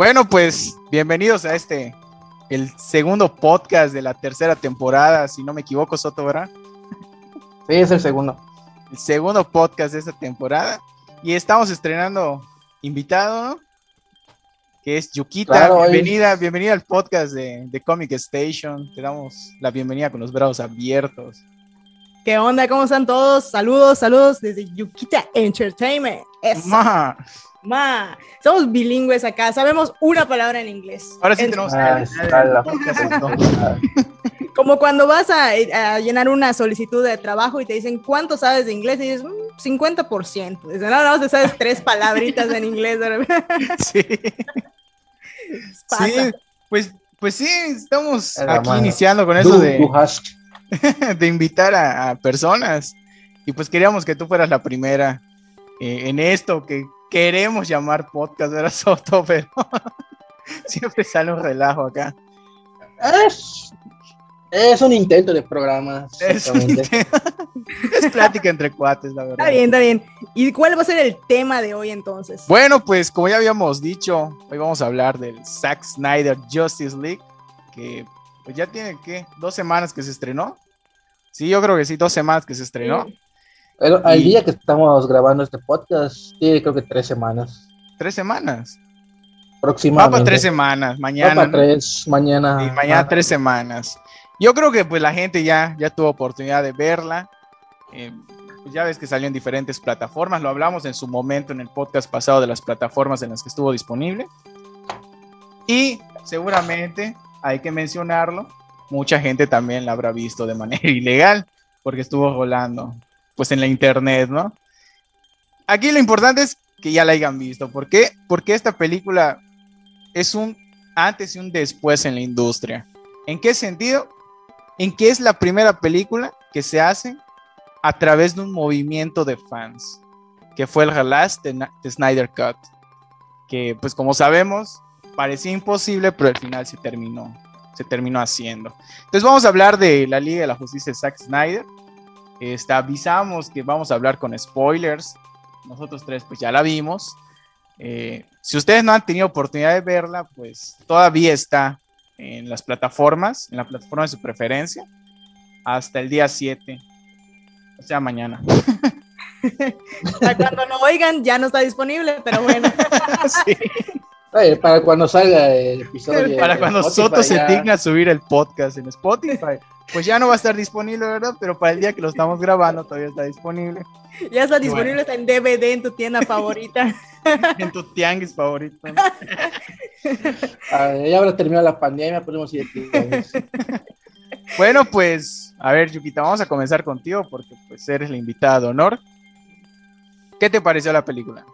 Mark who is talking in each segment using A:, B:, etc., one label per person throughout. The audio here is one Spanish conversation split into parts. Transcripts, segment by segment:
A: Bueno, pues bienvenidos a este, el segundo podcast de la tercera temporada, si no me equivoco, Soto, ¿verdad?
B: Sí, es el segundo.
A: El segundo podcast de esta temporada. Y estamos estrenando invitado, ¿no? Que es Yukita.
B: Claro,
A: bienvenida, bienvenida al podcast de, de Comic Station. Te damos la bienvenida con los brazos abiertos.
C: ¿Qué onda? ¿Cómo están todos? Saludos, saludos desde Yukita Entertainment. Eso,
A: Ma,
C: ma. Somos bilingües acá, sabemos una palabra en inglés.
A: ahora sí
C: En-
A: tenemos
B: Ah.
C: Como cuando vas a, a llenar una solicitud de trabajo y te dicen, ¿cuánto sabes de inglés? Y dices, "Mm, 50%. Dicen, no, no, te sabes tres palabritas en inglés.
A: Sí. Pues, pues sí, estamos aquí
B: mano.
A: iniciando con eso de, invitar a, a personas. Y pues queríamos que tú fueras la primera eh, en esto que queremos llamar podcast, ¿verdad, Soto? Pero siempre sale un relajo acá.
B: Es, es un intento de programa.
A: Es, es plática entre cuates, la verdad.
C: Está bien, está bien. ¿Y cuál va a ser el tema de hoy entonces?
A: Bueno, pues como ya habíamos dicho, hoy vamos a hablar del Zack Snyder Justice League, que pues ya tiene, ¿qué? ¿Dos semanas que se estrenó? Sí, yo creo que sí, dos semanas que se estrenó.
B: Pero al
A: Y-
B: día que estamos grabando este podcast, tiene creo que tres semanas.
A: Tres semanas. Va
B: Próximamente.
A: para tres semanas,
B: Va
A: mañana.
B: para
A: ¿no?
B: tres, mañana.
A: Y mañana
B: ah,
A: tres semanas. Yo creo que pues la gente ya, ya tuvo oportunidad de verla. Eh, pues, ya ves que salió en diferentes plataformas. Lo hablamos en su momento en el podcast pasado de las plataformas en las que estuvo disponible. Y seguramente hay que mencionarlo. Mucha gente también la habrá visto de manera ilegal porque estuvo rolando pues en la internet, ¿no? Aquí lo importante es que ya la hayan visto. ¿Por qué? Porque esta película es un antes y un después en la industria. ¿En qué sentido? En que es la primera película que se hace a través de un movimiento de fans, que fue el release de, de Snyder Cut, que pues como sabemos parecía imposible, pero al final se terminó, se terminó haciendo. Entonces vamos a hablar de la Liga de la Justicia de Zack Snyder. Este, avisamos que vamos a hablar con spoilers. Nosotros tres pues ya la vimos. Eh, si ustedes no han tenido oportunidad de verla, pues todavía está en las plataformas, en la plataforma de su preferencia, hasta el día 7, o sea, mañana.
C: Cuando lo oigan, ya no está disponible, pero bueno.
A: Sí,
B: para cuando salga el episodio.
A: Para cuando
B: Spotify,
A: Soto se
B: ya-
A: digna subir el podcast en Spotify, pues ya no va a estar disponible, ¿verdad? Pero para el día que lo estamos grabando todavía está disponible
C: Ya está disponible está en DVD en tu tienda favorita.
A: en tu tianguis favorito. ¿no?
B: Ya habrá terminado la pandemia, podemos ir.
A: Bueno, pues, a ver, Yukita, vamos a comenzar contigo porque pues eres la invitada de honor. ¿Qué te pareció la película?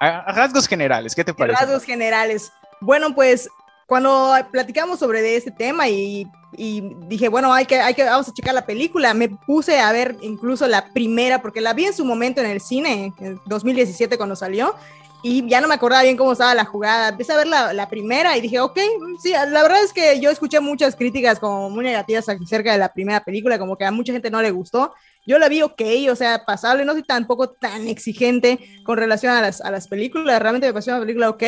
A: A, rasgos generales, ¿qué te pareció?
C: rasgos generales. Bueno, pues cuando platicamos sobre este tema y, y dije, bueno, hay que, hay que, vamos a checar la película, me puse a ver incluso la primera, porque la vi en su momento en el cine, en 2017 cuando salió, y ya no me acordaba bien cómo estaba la jugada. Empecé a ver la, la primera y dije, ok, sí, la verdad es que yo escuché muchas críticas como muy negativas acerca de la primera película, como que a mucha gente no le gustó. Yo la vi ok, o sea, pasable, no soy tampoco tan exigente con relación a las, a las películas, realmente me pareció una película ok.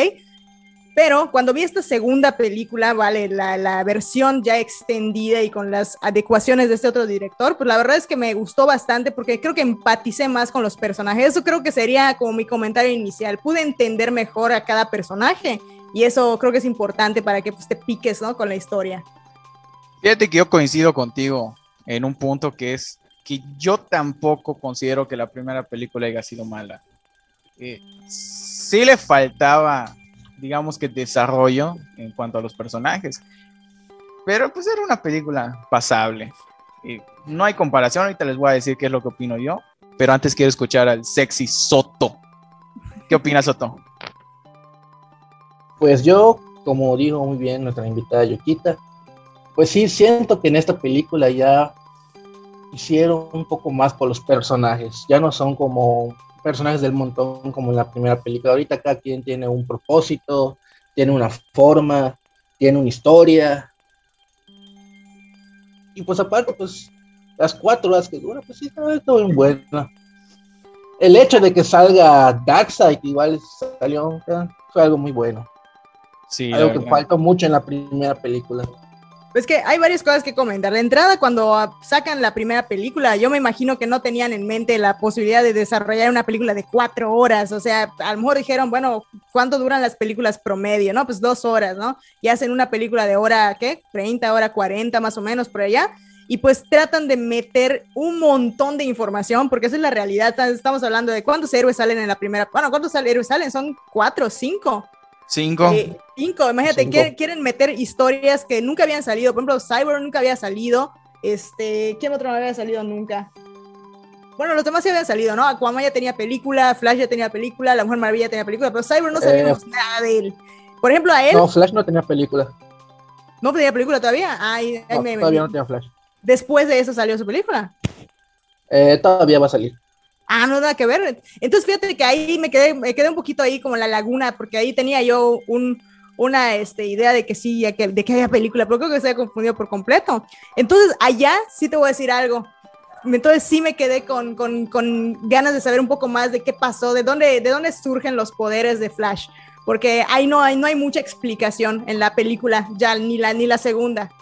C: Pero cuando vi esta segunda película, vale, la, la versión ya extendida y con las adecuaciones de este otro director, pues la verdad es que me gustó bastante porque creo que empaticé más con los personajes. Eso creo que sería como mi comentario inicial. Pude entender mejor a cada personaje y eso creo que es importante para que pues, te piques ¿no? con la historia.
A: Fíjate que yo coincido contigo en un punto que es que yo tampoco considero que la primera película haya sido mala. Eh, sí le faltaba, digamos que desarrollo en cuanto a los personajes, pero pues era una película pasable. Eh, no hay comparación, ahorita les voy a decir qué es lo que opino yo, pero antes quiero escuchar al sexy Soto. ¿Qué opinas, Soto?
B: Pues yo, como dijo muy bien nuestra invitada Yukita, pues sí siento que en esta película ya hicieron un poco más por los personajes. Ya no son como personajes del montón como en la primera película. Ahorita cada quien tiene un propósito, tiene una forma, tiene una historia. Y pues aparte, pues las cuatro horas que dura, pues sí, está, está bien buena. El hecho de que salga Darkseid igual salió, fue algo muy bueno. Sí, algo que faltó mucho en la primera película.
C: Es que hay varias cosas que comentar. De entrada, cuando sacan la primera película, yo me imagino que no tenían en mente la posibilidad de desarrollar una película de cuatro horas. O sea, a lo mejor dijeron, bueno, ¿cuánto duran las películas promedio? No, pues dos horas, ¿no? Y hacen una película de hora, ¿qué? 30, hora 40 más o menos por allá. Y pues tratan de meter un montón de información, porque esa es la realidad. Estamos hablando de cuántos héroes salen en la primera. Bueno, ¿cuántos héroes salen? Son cuatro, cinco.
A: Cinco.
C: Eh, cinco, imagínate, Quieren, meter historias que nunca habían salido. Por ejemplo, Cyber nunca había salido. Este, ¿quién otro no había salido nunca? Bueno, los demás sí habían salido, ¿no? Aquaman ya tenía película, Flash ya tenía película, La Mujer Maravilla tenía película, pero Cyber no sabíamos eh, nada de él. Por ejemplo, a él.
B: No, Flash no tenía película.
C: ¿No tenía película todavía? Ay,
B: me, todavía no tenía Flash.
C: Después de eso salió su película.
B: Eh, todavía va a salir.
C: Ah, no nada que ver. Entonces fíjate que ahí me quedé, me quedé un poquito ahí como la laguna, porque ahí tenía yo un, una este, idea de que sí, de que había película, pero creo que se había confundido por completo. Entonces allá sí te voy a decir algo. Entonces sí me quedé con, con, con ganas de saber un poco más de qué pasó, de dónde, de dónde surgen los poderes de Flash, porque ahí no hay, no hay mucha explicación en la película, ya ni la, ni la segunda.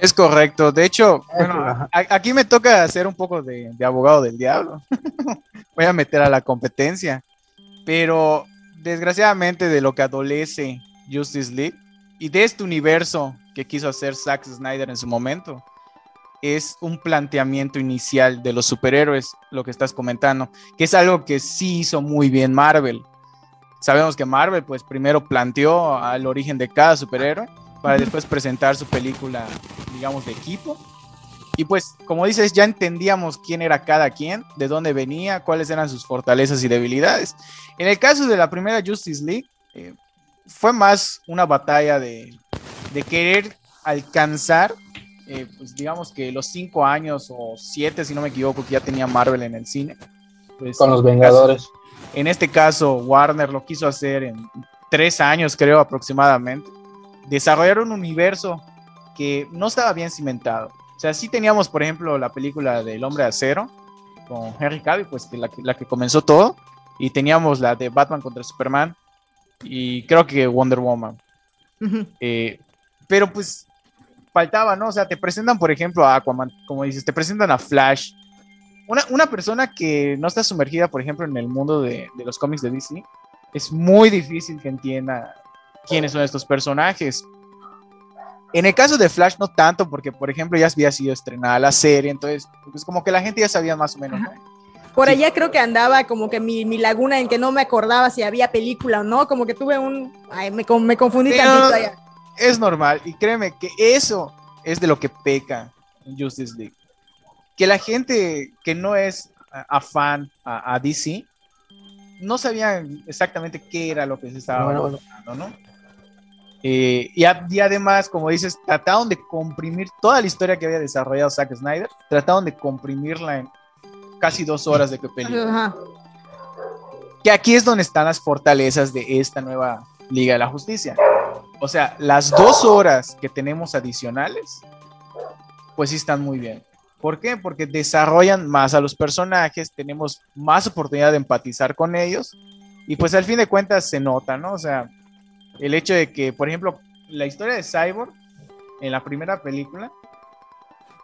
A: Es correcto. De hecho, bueno, aquí me toca hacer un poco de, abogado del diablo. Voy a meter a la competencia. Pero desgraciadamente de lo que adolece Justice League y de este universo que quiso hacer Zack Snyder en su momento, es un planteamiento inicial de los superhéroes, lo que estás comentando, que es algo que sí hizo muy bien Marvel. Sabemos que Marvel, pues primero planteó al origen de cada superhéroe para después presentar su película, digamos, de equipo. Y pues, como dices, ya entendíamos quién era cada quien, de dónde venía, cuáles eran sus fortalezas y debilidades. En el caso de la primera Justice League, eh, fue más una batalla de, de querer alcanzar, eh, pues digamos que los cinco años o siete, si no me equivoco, que ya tenía Marvel en el cine.
B: Pues, Con los Vengadores.
A: en este caso, Warner lo quiso hacer en tres años, creo, aproximadamente desarrollar un universo que no estaba bien cimentado. O sea, sí teníamos, por ejemplo, la película del Hombre de Acero con Henry Cavill, pues que la, la, que comenzó todo, y teníamos la de Batman contra Superman y creo que Wonder Woman. Eh, pero pues faltaba, ¿no? O sea, te presentan, por ejemplo, a Aquaman, como dices, te presentan a Flash. Una, una persona que no está sumergida, por ejemplo, en el mundo de, de los cómics de Disney, es muy difícil que entienda quiénes son estos personajes. En el caso de Flash no tanto, porque por ejemplo ya había sido estrenada la serie, entonces pues como que la gente ya sabía más o menos.
C: Por allá creo que andaba como que mi, laguna en que no me acordaba si había película o no, como que tuve un... Ay, me, me confundí tantito allá.
A: Es normal, y créeme que eso es de lo que peca Justice League. Que la gente que no es afán a, a DC no sabía exactamente qué era lo que se estaba bueno, ¿no? Eh, y, además, como dices, trataron de comprimir toda la historia que había desarrollado Zack Snyder, trataron de comprimirla en casi dos horas de que película. Que aquí es donde están las fortalezas de esta nueva Liga de la Justicia. O sea, las dos horas que tenemos adicionales, pues sí están muy bien. ¿Por qué? Porque desarrollan más a los personajes, tenemos más oportunidad de empatizar con ellos y pues al fin de cuentas se nota, ¿no? O sea, el hecho de que, por ejemplo, la historia de Cyborg en la primera película,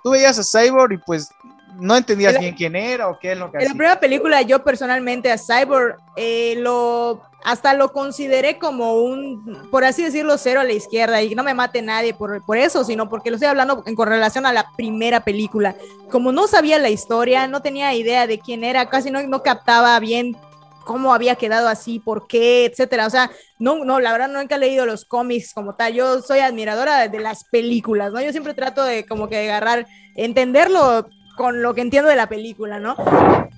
A: tú veías a Cyborg y pues no entendías bien quién era o qué es lo que
C: En la primera película yo personalmente a Cyborg eh, lo hasta lo consideré como un, por así decirlo, cero a la izquierda y no me mate nadie por, por eso, sino porque lo estoy hablando en correlación a la primera película. Como no sabía la historia, no tenía idea de quién era, casi no, no captaba bien cómo había quedado así, por qué, etcétera. O sea, no, no, la verdad nunca he leído los cómics como tal. Yo soy admiradora de, las películas, ¿no? Yo siempre trato de como que agarrar, entenderlo con lo que entiendo de la película, ¿no?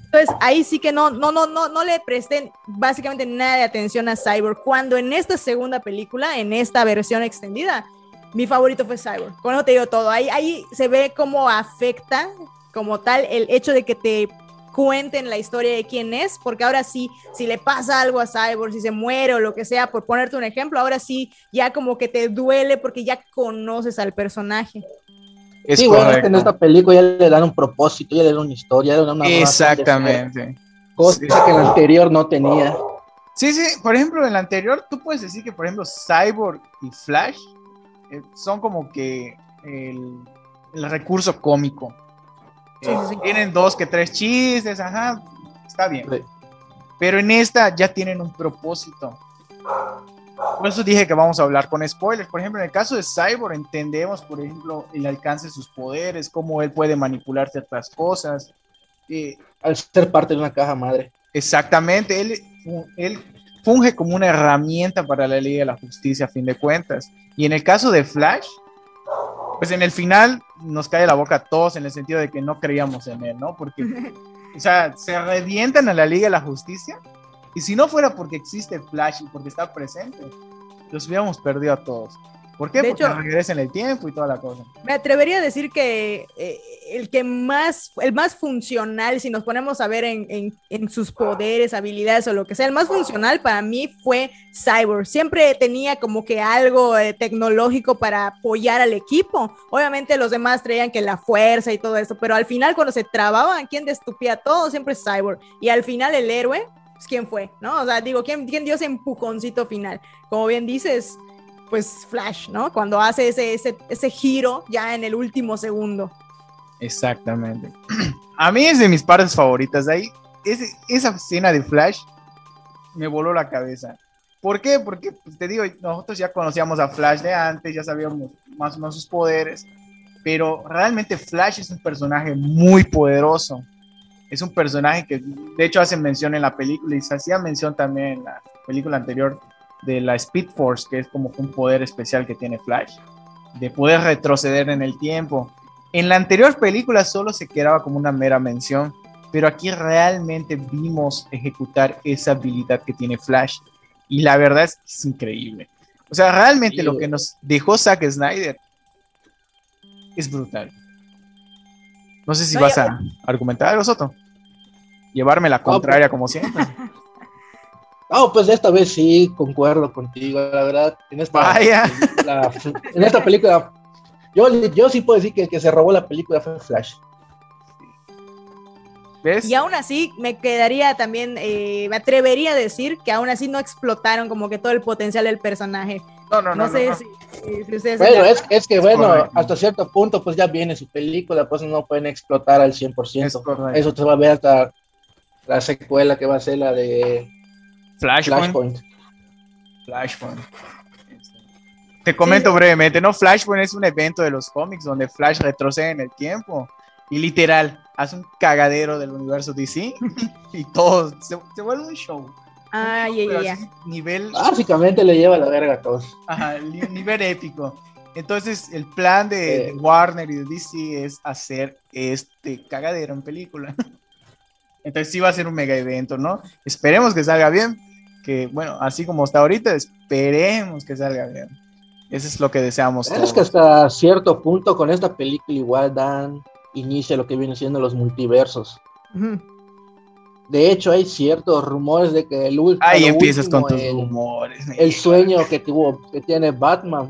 C: Entonces ahí sí que no, no, no, no, no le presten básicamente nada de atención a Cyborg. Cuando en esta segunda película, en esta versión extendida, mi favorito fue Cyborg. Con eso te digo todo. Ahí, ahí se ve cómo afecta como tal el hecho de que te cuenten la historia de quién es, porque ahora sí, si le pasa algo a Cyborg, si se muere o lo que sea, por ponerte un ejemplo, ahora sí, ya como que te duele porque ya conoces al personaje.
B: Es sí, bueno, en esta película ya le dan un propósito, ya le dan una historia,
A: una Exactamente.
B: Cosa que en la anterior no tenía.
A: Sí, sí, por ejemplo, en el anterior, tú puedes decir que, por ejemplo, Cyborg y Flash eh, son como que el, el recurso cómico.
C: Sí, sí, sí.
A: Tienen dos que tres chistes, ajá, está bien. Pero en esta ya tienen un propósito. Por eso dije que vamos a hablar con spoilers. Por ejemplo, en el caso de Cyborg entendemos, por ejemplo, el alcance de sus poderes, cómo él puede manipular ciertas cosas. Eh,
B: Al ser parte de una caja madre.
A: exactamente, él, él funge como una herramienta para la Liga de la Justicia a fin de cuentas. Y en el caso de Flash, pues en el final nos cae la boca a todos en el sentido de que no creíamos en él, ¿no? Porque, o sea, se revientan a la Liga de la Justicia y si no fuera porque existe Flash y porque está presente, los hubiéramos perdido a todos. ¿Por qué?
C: De
A: porque
C: hecho-
A: regresa en el tiempo y toda la cosa.
C: Me atrevería a decir que eh, el que más, el más funcional, si nos ponemos a ver en, en- en sus poderes, habilidades o lo que sea, el más funcional para mí fue Cyborg. Siempre tenía como que algo eh, tecnológico para apoyar al equipo. Obviamente los demás traían que la fuerza y todo eso, pero al final cuando se trababan, ¿quién destupía todo? Siempre Cyborg. Y al final el héroe, pues, ¿quién fue? ¿No? O sea, digo, ¿quién, quién dio ese empujoncito final? Como bien dices, pues Flash, ¿no? Cuando hace ese, ese, ese giro ya en el último segundo.
A: Exactamente. A mí es de mis partes favoritas. De ahí, ese- esa escena de Flash me voló la cabeza. ¿Por qué? Porque pues, te digo, nosotros ya conocíamos a Flash de antes, ya sabíamos más o menos sus poderes, pero realmente Flash es un personaje muy poderoso. Es un personaje que, de hecho, hace mención en la película y se hacía mención también en la película anterior de la Speed Force, que es como un poder especial que tiene Flash, de poder retroceder en el tiempo. En la anterior película solo se quedaba como una mera mención, pero aquí realmente vimos ejecutar esa habilidad que tiene Flash. Y la verdad es que es increíble. O sea, realmente
B: Sí.
A: lo que nos dejó Zack Snyder es brutal. No sé si
C: No,
A: vas
C: ya-
A: a argumentar algo, Soto. Llevarme la contraria como siempre.
B: No, pues esta vez sí concuerdo contigo, la verdad. En esta
A: Vaya.
B: en esta película, yo, yo sí puedo decir que el que se robó la película fue Flash.
A: ¿Ves?
C: Y aún así me quedaría también, eh, me atrevería a decir que aún así no explotaron como que todo el potencial del personaje.
A: No, no,
C: No,
A: no.
C: sé
A: no, no.
C: Si, si ustedes...
B: Bueno, es, es que bueno,
A: correcto.
B: hasta cierto punto pues ya viene su película, pues no pueden explotar al 100%.
A: Es.
B: Eso se va a ver hasta la secuela que va a ser la de
A: Flashpoint.
B: Flashpoint.
A: Flashpoint. Te comento brevemente, ¿no? Flashpoint es un evento de los cómics donde Flash retrocede en el tiempo y literal hace un cagadero del universo DC y todo se, se vuelve un show.
C: Ay,
A: Pero
C: ay, ay.
A: así, nivel,
B: Básicamente le lleva la verga a todos.
A: ajá, nivel épico. Entonces, el plan de, de. Warner y de DC es hacer este cagadero en película. Entonces, sí va a ser un mega evento, ¿no? Esperemos que salga bien. Que bueno, así como está ahorita, esperemos que salga bien. Eso es lo que deseamos
B: Es que hasta cierto punto con esta película igual dan inicio a lo que viene siendo los multiversos. De hecho, hay ciertos rumores de que el último.
A: Ahí empiezas con tus
B: el,
A: rumores.
B: el sueño que tuvo, que tiene Batman.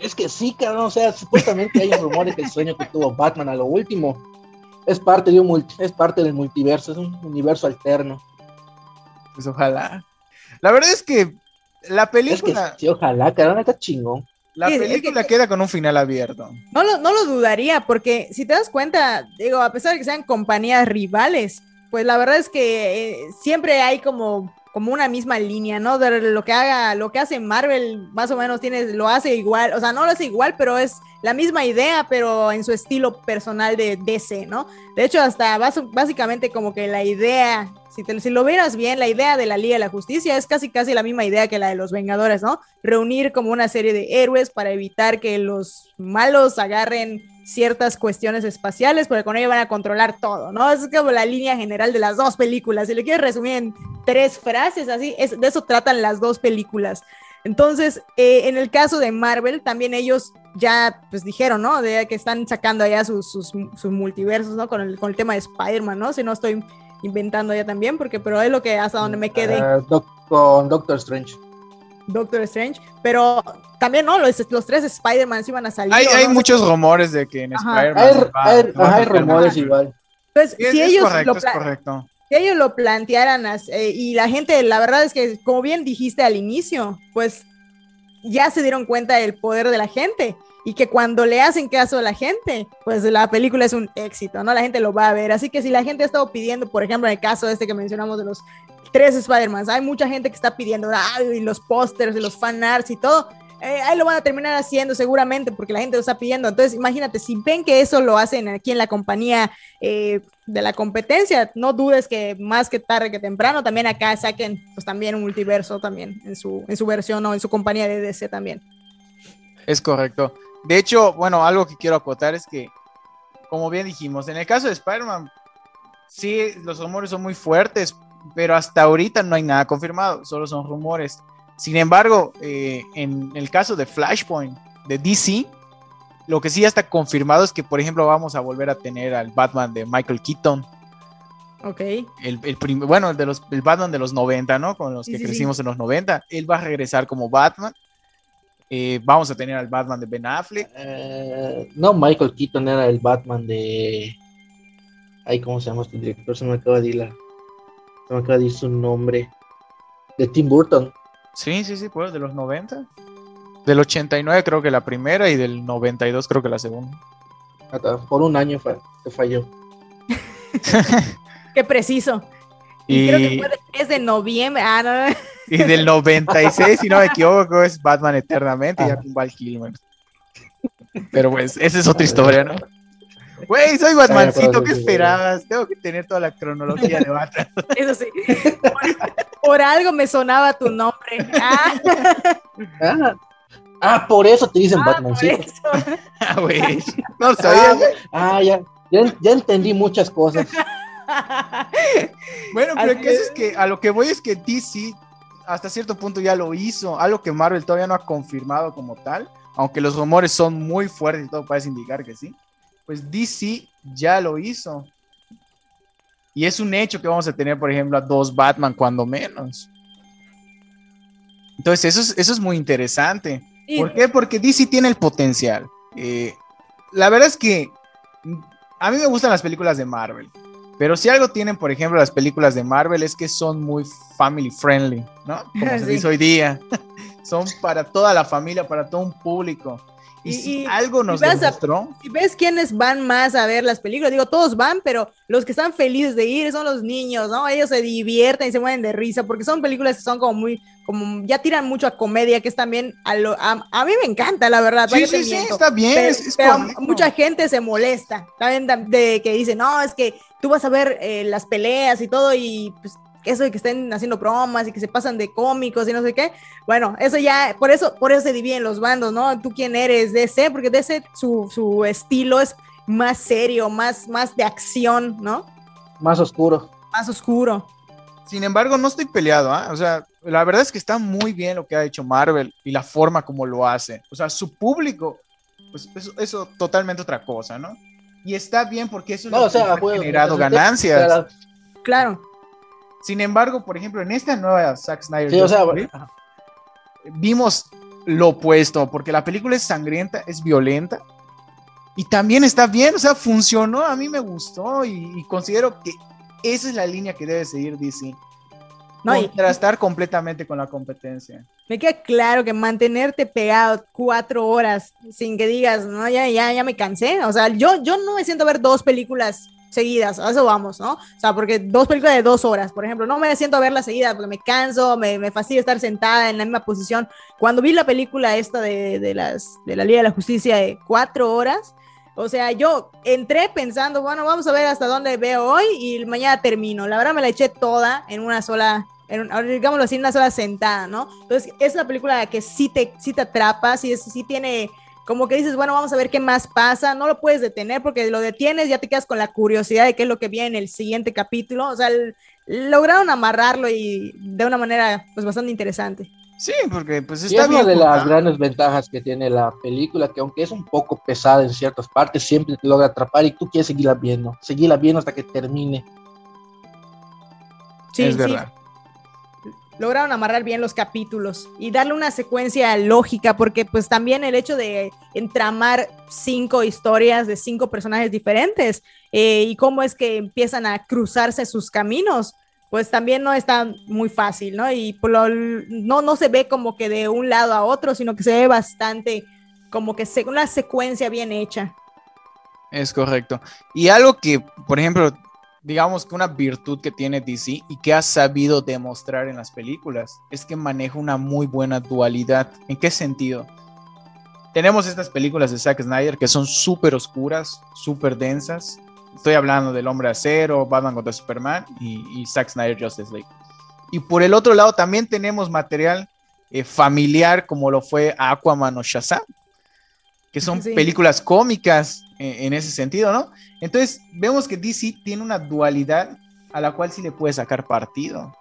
B: Es que sí, cabrón, o sea, supuestamente hay un rumor de que el sueño que tuvo Batman a lo último es parte de un multi- es parte del multiverso, es un universo alterno.
A: Pues ojalá. La verdad es que la
B: Es que
A: película,
B: sí, ojalá, cabrón, está chingón.
A: la
C: Sí, es que-
A: película queda con un final abierto.
C: No lo, no lo dudaría, porque si te das cuenta, digo, a pesar de que sean compañías rivales, pues la verdad es que eh, siempre hay como, como una misma línea, ¿no? De lo que haga, lo que hace Marvel, más o menos tiene, lo hace igual, o sea, no lo hace igual, pero es la misma idea, pero en su estilo personal de DC, ¿no? De hecho, hasta bas- básicamente como que la idea, si, lo vieras bien, la idea de la Liga de la Justicia es casi casi la misma idea que la de los Vengadores, ¿no? Reunir como una serie de héroes para evitar que los malos agarren ciertas cuestiones espaciales, porque con ello van a controlar todo, ¿no? Es como la línea general de las dos películas. Si le quieres resumir en tres frases, así, es, de eso tratan las dos películas. Entonces, eh, en el caso de Marvel, también ellos ya pues dijeron, ¿no? De que están sacando allá sus, sus, sus multiversos, ¿no? Con el, con el tema de Spider-Man, ¿no? Si no estoy inventando ya también, porque pero es lo que hasta donde me quedé,
B: Ah, doc- con Doctor Strange.
C: Doctor Strange, pero también, ¿no? Los, los tres Spider-Man iban a salir.
A: Hay,
C: ¿o
A: hay
C: no?
A: muchos rumores de que en. Spider-Man
B: Hay, rumores igual.
C: Entonces,
A: Es,
C: si
A: es
C: ellos
A: correcto,
C: lo
A: es
C: pla-
A: correcto.
C: que ellos lo plantearan eh, y la gente, la verdad es que, como bien dijiste al inicio, pues ya se dieron cuenta del poder de la gente y que cuando le hacen caso a la gente, pues la película es un éxito, ¿no? La gente lo va a ver. Así que si la gente ha estado pidiendo, por ejemplo, en el caso este que mencionamos de los tres Spider-Man, hay mucha gente que está pidiendo y los pósters, y los fan arts y todo. Eh, ahí lo van a terminar haciendo seguramente porque la gente lo está pidiendo. Entonces, imagínate, si ven que eso lo hacen aquí en la compañía eh, de la competencia, no dudes que más que tarde que temprano también acá saquen pues también un multiverso también en su, en su versión o en su compañía de DC también.
A: Es correcto. De hecho, bueno, algo que quiero acotar es que, como bien dijimos, en el caso de Spider-Man, sí, los rumores son muy fuertes, pero hasta ahorita no hay nada confirmado, solo son rumores. Sin embargo, eh, en el caso de Flashpoint de DC, lo que sí ya está confirmado es que, por ejemplo, vamos a volver a tener al Batman de Michael Keaton.
C: Ok.
A: El, el bueno, el, de los, el Batman de los 90, ¿no? Con los que crecimos en los 90. Él va a regresar como Batman. Eh, vamos a tener al Batman de Ben Affleck.
B: Eh, no, Michael Keaton era el Batman de. Ay, ¿cómo se llama este director? Se me acaba de ir la... Se me acaba de ir su nombre. De Tim Burton.
A: Sí, sí, sí, pues de los 90. Del 89 creo que la primera y del 92 creo que la segunda.
B: Por un año te falló.
C: Qué preciso. Y, creo que fue es de noviembre. Ah, no.
A: Y del 96, si no me equivoco, es Batman Eternamente, ya con Val Kilmer. Pero pues, esa es otra historia, ¿no? Güey, soy Batmancito, ¿qué esperabas? Tengo que tener toda la cronología de Batman.
C: Eso sí. Por, algo me sonaba tu nombre. Ah.
B: ah. ah por eso te dicen ah, Batmancito.
A: Ah, güey. No sabía.
B: Ah, ya, ya, ya entendí muchas cosas.
A: bueno, pero que es que a lo que voy es que DC hasta cierto punto ya lo hizo, algo que Marvel todavía no ha confirmado como tal, aunque los rumores son muy fuertes y todo parece indicar que sí, pues DC ya lo hizo. Y es un hecho que vamos a tener, por ejemplo, a dos Batman cuando menos. Entonces, eso es, eso es muy interesante. ¿Por qué? Porque DC tiene el potencial. Eh, la verdad es que a mí me gustan las películas de Marvel. Pero si algo tienen, por ejemplo, las películas de Marvel es que son muy family friendly, ¿no? Como se dice hoy día. son para toda la familia, para todo un público. Y, si algo nos demostró.
C: si ves quiénes van más a ver las películas, digo, todos van, pero los que están felices de ir son los niños, ¿no? Ellos se divierten y se mueven de risa, porque son películas que son como muy, como ya tiran mucho a comedia, que es también a, lo, a, mí me encanta, la verdad.
A: Sí, sí, sí, está bien.
C: Pero, mucha gente se molesta, también de, que dice, no, es que tú vas a ver eh, las peleas y todo y pues eso de que estén haciendo bromas y que se pasan de cómicos y no sé qué, bueno, eso ya, por eso, por eso se dividen los bandos, ¿no? Tú quién eres, DC, porque DC su, su estilo es más serio, más, más de acción, ¿no?
B: Más oscuro.
C: Más oscuro.
A: Sin embargo, no estoy peleado, ¿ah? O sea, la verdad es que está muy bien lo que ha hecho Marvel y la forma como lo hace. O sea, su público, pues eso, eso totalmente otra cosa, ¿no? Y está bien porque eso no, ha generado ganancias.
C: Claro.
A: Sin embargo, por ejemplo, en esta nueva Zack Snyder vimos lo opuesto, porque la película es sangrienta, es violenta, y también está bien, o sea, funcionó, a mí me gustó, y, considero que esa es la línea que debe seguir DC. No, contrastar completamente con la competencia.
C: Me queda claro que mantenerte pegado cuatro horas sin que digas, no, ya, ya, ya me cansé. O sea, yo, yo no me siento a ver dos películas seguidas, a eso vamos, ¿no? O sea, porque dos películas de dos horas, por ejemplo, no me siento a verla seguida porque me canso, me, me fastidia estar sentada en la misma posición. Cuando vi la película esta de, de, las, de la Liga de la Justicia de cuatro horas, o sea, yo entré pensando, bueno, vamos a ver hasta dónde veo hoy y mañana termino. La verdad me la eché toda en una sola, en, digámoslo así, en una sola sentada, ¿no? Entonces, es una película que sí te, sí te atrapa, sí, sí tiene como que dices, bueno, vamos a ver qué más pasa, no lo puedes detener porque lo detienes, ya te quedas con la curiosidad de qué es lo que viene en el siguiente capítulo, o sea, lograron amarrarlo y de una manera pues bastante interesante.
A: Sí, porque pues está
B: es una de las grandes ventajas que tiene la película, que aunque es un poco pesada en ciertas partes, siempre te logra atrapar y tú quieres seguirla viendo, seguirla viendo hasta que termine.
A: Sí, es verdad.
C: Lograron amarrar bien los capítulos y darle una secuencia lógica, porque pues también el hecho de entramar cinco historias de cinco personajes diferentes eh, y cómo es que empiezan a cruzarse sus caminos, pues también no está muy fácil, ¿no? Y no, no se ve como que de un lado a otro, sino que se ve bastante como que una secuencia bien hecha.
A: Es correcto. Y algo que, por ejemplo, digamos que una virtud que tiene DC y que ha sabido demostrar en las películas es que maneja una muy buena dualidad. ¿En qué sentido? Tenemos estas películas de Zack Snyder que son súper oscuras, súper densas, Estoy hablando del Hombre Acero, Batman contra Superman y, Zack Snyder Justice League. Y por el otro lado también tenemos material eh, familiar como lo fue Aquaman o Shazam, que son películas cómicas eh, en ese sentido, ¿no? Entonces vemos que DC tiene una dualidad a la cual sí le puede sacar partido.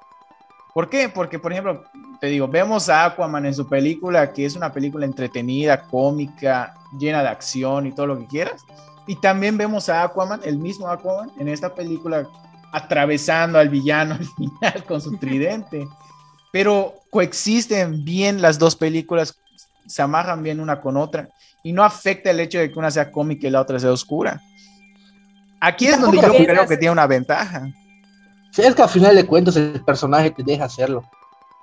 A: ¿Por qué? Porque, por ejemplo, te digo, vemos a Aquaman en su película, que es una película entretenida, cómica, llena de acción y todo lo que quieras. Y también vemos a Aquaman, el mismo Aquaman, en esta película atravesando al villano al final con su tridente. Pero coexisten bien las dos películas, se amarran bien una con otra y no afecta el hecho de que una sea cómica y la otra sea oscura. Aquí es donde yo creo que tiene una ventaja.
B: Sí, es que al final de cuentas el personaje te deja hacerlo.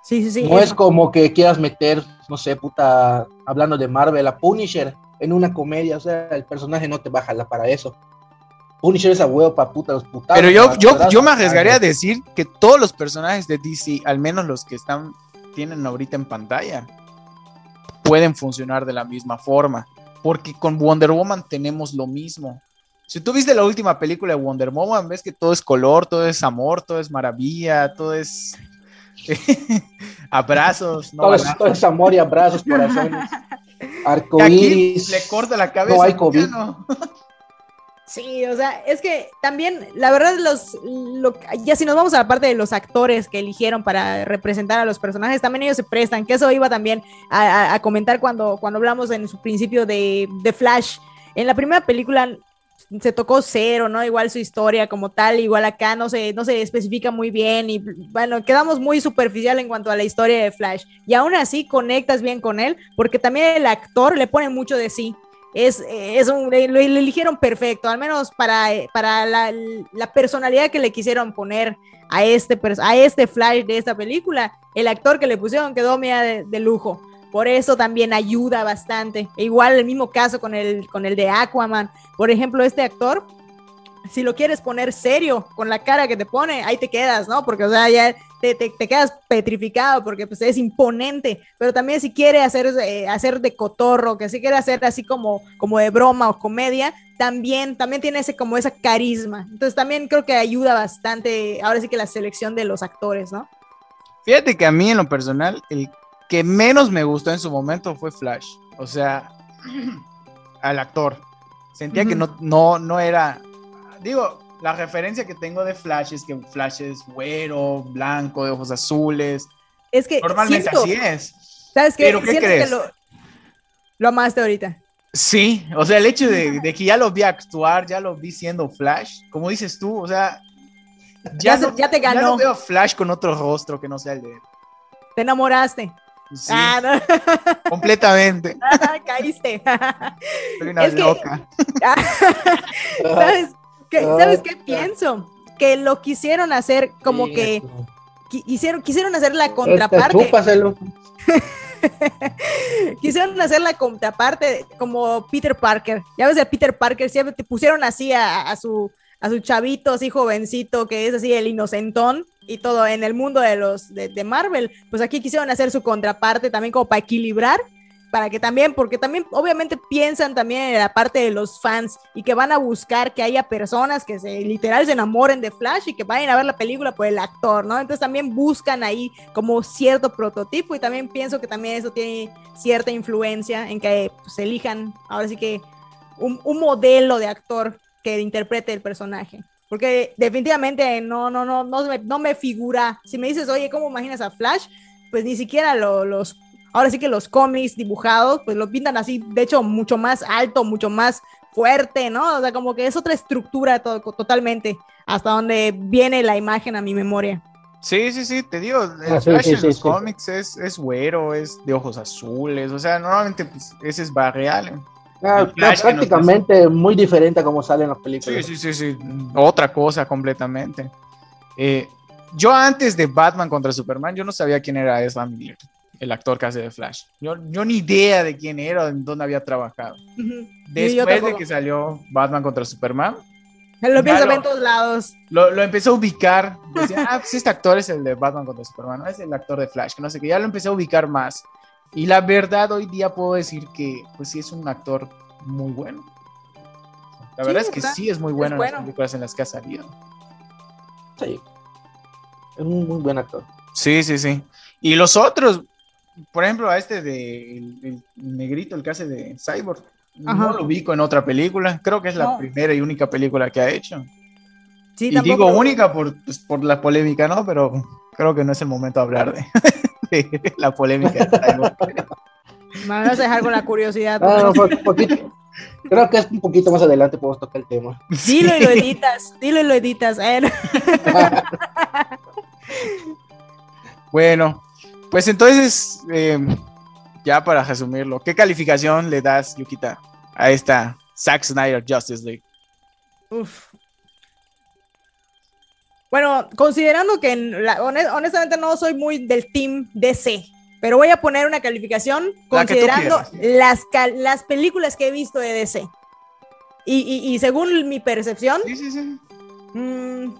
C: Sí, sí, sí.
B: No es como que quieras meter, no sé, puta, hablando de Marvel, a Punisher en una comedia, o sea, el personaje no te baja la para eso. Punisher es a huevo para puta los putados.
A: Pero yo, yo, yo me arriesgaría a decir que todos los personajes de DC, al menos los que están, tienen ahorita en pantalla, pueden funcionar de la misma forma. Porque con Wonder Woman tenemos lo mismo. Si tú viste la última película de Wonder Woman, ves que todo es color, todo es amor, todo es maravilla, todo es abrazos.
B: todo, es, todo, es, amor y abrazos, corazones. Arcoíris.
A: Le corta la cabeza. No hay COVID.
C: Sí, o sea, es que también, la verdad, los, ya si nos vamos a la parte de los actores que eligieron para representar a los personajes, también ellos se prestan, que eso iba también a, comentar cuando, cuando hablamos en su principio de, de, Flash. En la primera película se tocó cero, ¿no? Igual su historia como tal, igual acá no se, no se especifica muy bien y bueno, quedamos muy superficial en cuanto a la historia de Flash. Y aún así conectas bien con él porque también el actor le pone mucho de sí. Es, es un, lo, eligieron perfecto, al menos para, para la, la, personalidad que le quisieron poner a este, a este Flash de esta película. El actor que le pusieron quedó media de lujo. Por eso también ayuda bastante. E igual el mismo caso con el, con el de Aquaman. Por ejemplo, este actor, si lo quieres poner serio con la cara que te pone, ahí te quedas, ¿no? Porque, o sea, ya te, quedas petrificado porque pues, es imponente. Pero también si quiere hacer, eh, hacer de cotorro, que si quiere hacer así como, como de broma o comedia, también, también tiene ese, como esa carisma. Entonces también creo que ayuda bastante, ahora sí que la selección de los actores, ¿no?
A: Fíjate que a mí en lo personal, el que menos me gustó en su momento fue Flash. O sea, al actor. Sentía que no, no, no era. Digo, la referencia que tengo de Flash es que Flash es güero, blanco, de ojos azules.
C: Es que.
A: Normalmente así es.
C: ¿Sabes qué? Pero, ¿qué crees? lo, lo, amaste ahorita.
A: Sí, o sea, el hecho de, que ya lo vi actuar, ya lo vi siendo Flash, como dices tú, o sea,
C: ya, ya, te ganó. Ya
A: no veo Flash con otro rostro que no sea el de
C: Te enamoraste.
A: Ah, Completamente.
C: Ah, caíste.
A: Soy una loca.
C: ¿Sabes, qué, ¿Sabes qué pienso? Que lo quisieron hacer como que hicieron, quisieron hacer la contraparte. quisieron hacer la contraparte como Peter Parker. Ya ves, a Peter Parker siempre te pusieron así a su a su chavito así jovencito que es así el inocentón y todo en el mundo de los de, Marvel, pues aquí quisieron hacer su contraparte también como para equilibrar para que también, porque también obviamente piensan también en la parte de los fans y que van a buscar que haya personas que se literal se enamoren de Flash y que vayan a ver la película por el actor, ¿no? Entonces también buscan ahí como cierto prototipo y también pienso que también eso tiene cierta influencia en que pues, elijan ahora sí que un, un modelo de actor que interprete el personaje. Porque definitivamente no, no, no, no me, no me figura. Si me dices, oye, ¿cómo imaginas a Flash? Pues ni siquiera los, ahora sí que los cómics dibujados, pues lo pintan así, de hecho, mucho más alto, mucho más fuerte, ¿no? O sea, como que es otra estructura totalmente, hasta donde viene la imagen a mi memoria.
A: Sí, sí, sí, te digo, el
B: Ah, sí,
A: Flash
B: sí,
A: en
B: sí,
A: los
B: sí.
A: cómics es, es güero, es de ojos azules, o sea, normalmente pues, ese es Barreal.
B: Ah,
A: Flash nos
B: prácticamente muy diferente a como sale en la película.
A: Sí, sí, sí, sí, otra cosa completamente. Eh, yo antes de Batman contra Superman, yo no sabía quién era Ezra Miller, el actor que hace de Flash. Yo, yo ni idea de quién era, en dónde había trabajado. Después de que salió Batman contra Superman,
C: Lo ver en todos lados.
A: lo, lo empecé a ubicar. Decía, ah, pues este actor es el de Batman contra Superman, no es el actor de Flash, que no sé qué. Ya lo empecé a ubicar más. Y la verdad, hoy día puedo decir que, pues sí, es un actor muy bueno. La
C: Sí,
A: verdad es que
C: ¿verdad?
A: sí es muy bueno,
C: Es
A: en las películas en las que ha salido.
B: Sí. Es un muy buen actor.
A: Sí, sí, sí. Y los otros, por ejemplo, a este de el, el negrito, el que hace de Cyborg,
C: Ajá.
A: no lo ubico en otra película. Creo que es la
C: No.
A: primera y única película que ha hecho.
C: Sí,
A: y digo
C: lo-
A: única por, pues, por la polémica, ¿no? Pero creo que no es el momento de hablar de, de la polémica de Cyborg.
C: Me vas a dejar con la curiosidad.
B: No, fue un poquito. Creo que es un poquito más adelante podemos tocar el tema.
C: Dilo y lo editas, dilo y lo editas. Eh, no.
A: Bueno, pues entonces, eh, ya para resumirlo, ¿qué calificación le das, Yukita, a esta Zack Snyder Justice League?
C: Uf. Bueno, considerando que la- honestamente no soy muy del team DC, pero voy a poner una calificación
A: La
C: considerando las, las películas que he visto de DC. Y, y- y según mi percepción,
A: Sí, sí, sí.
C: mm,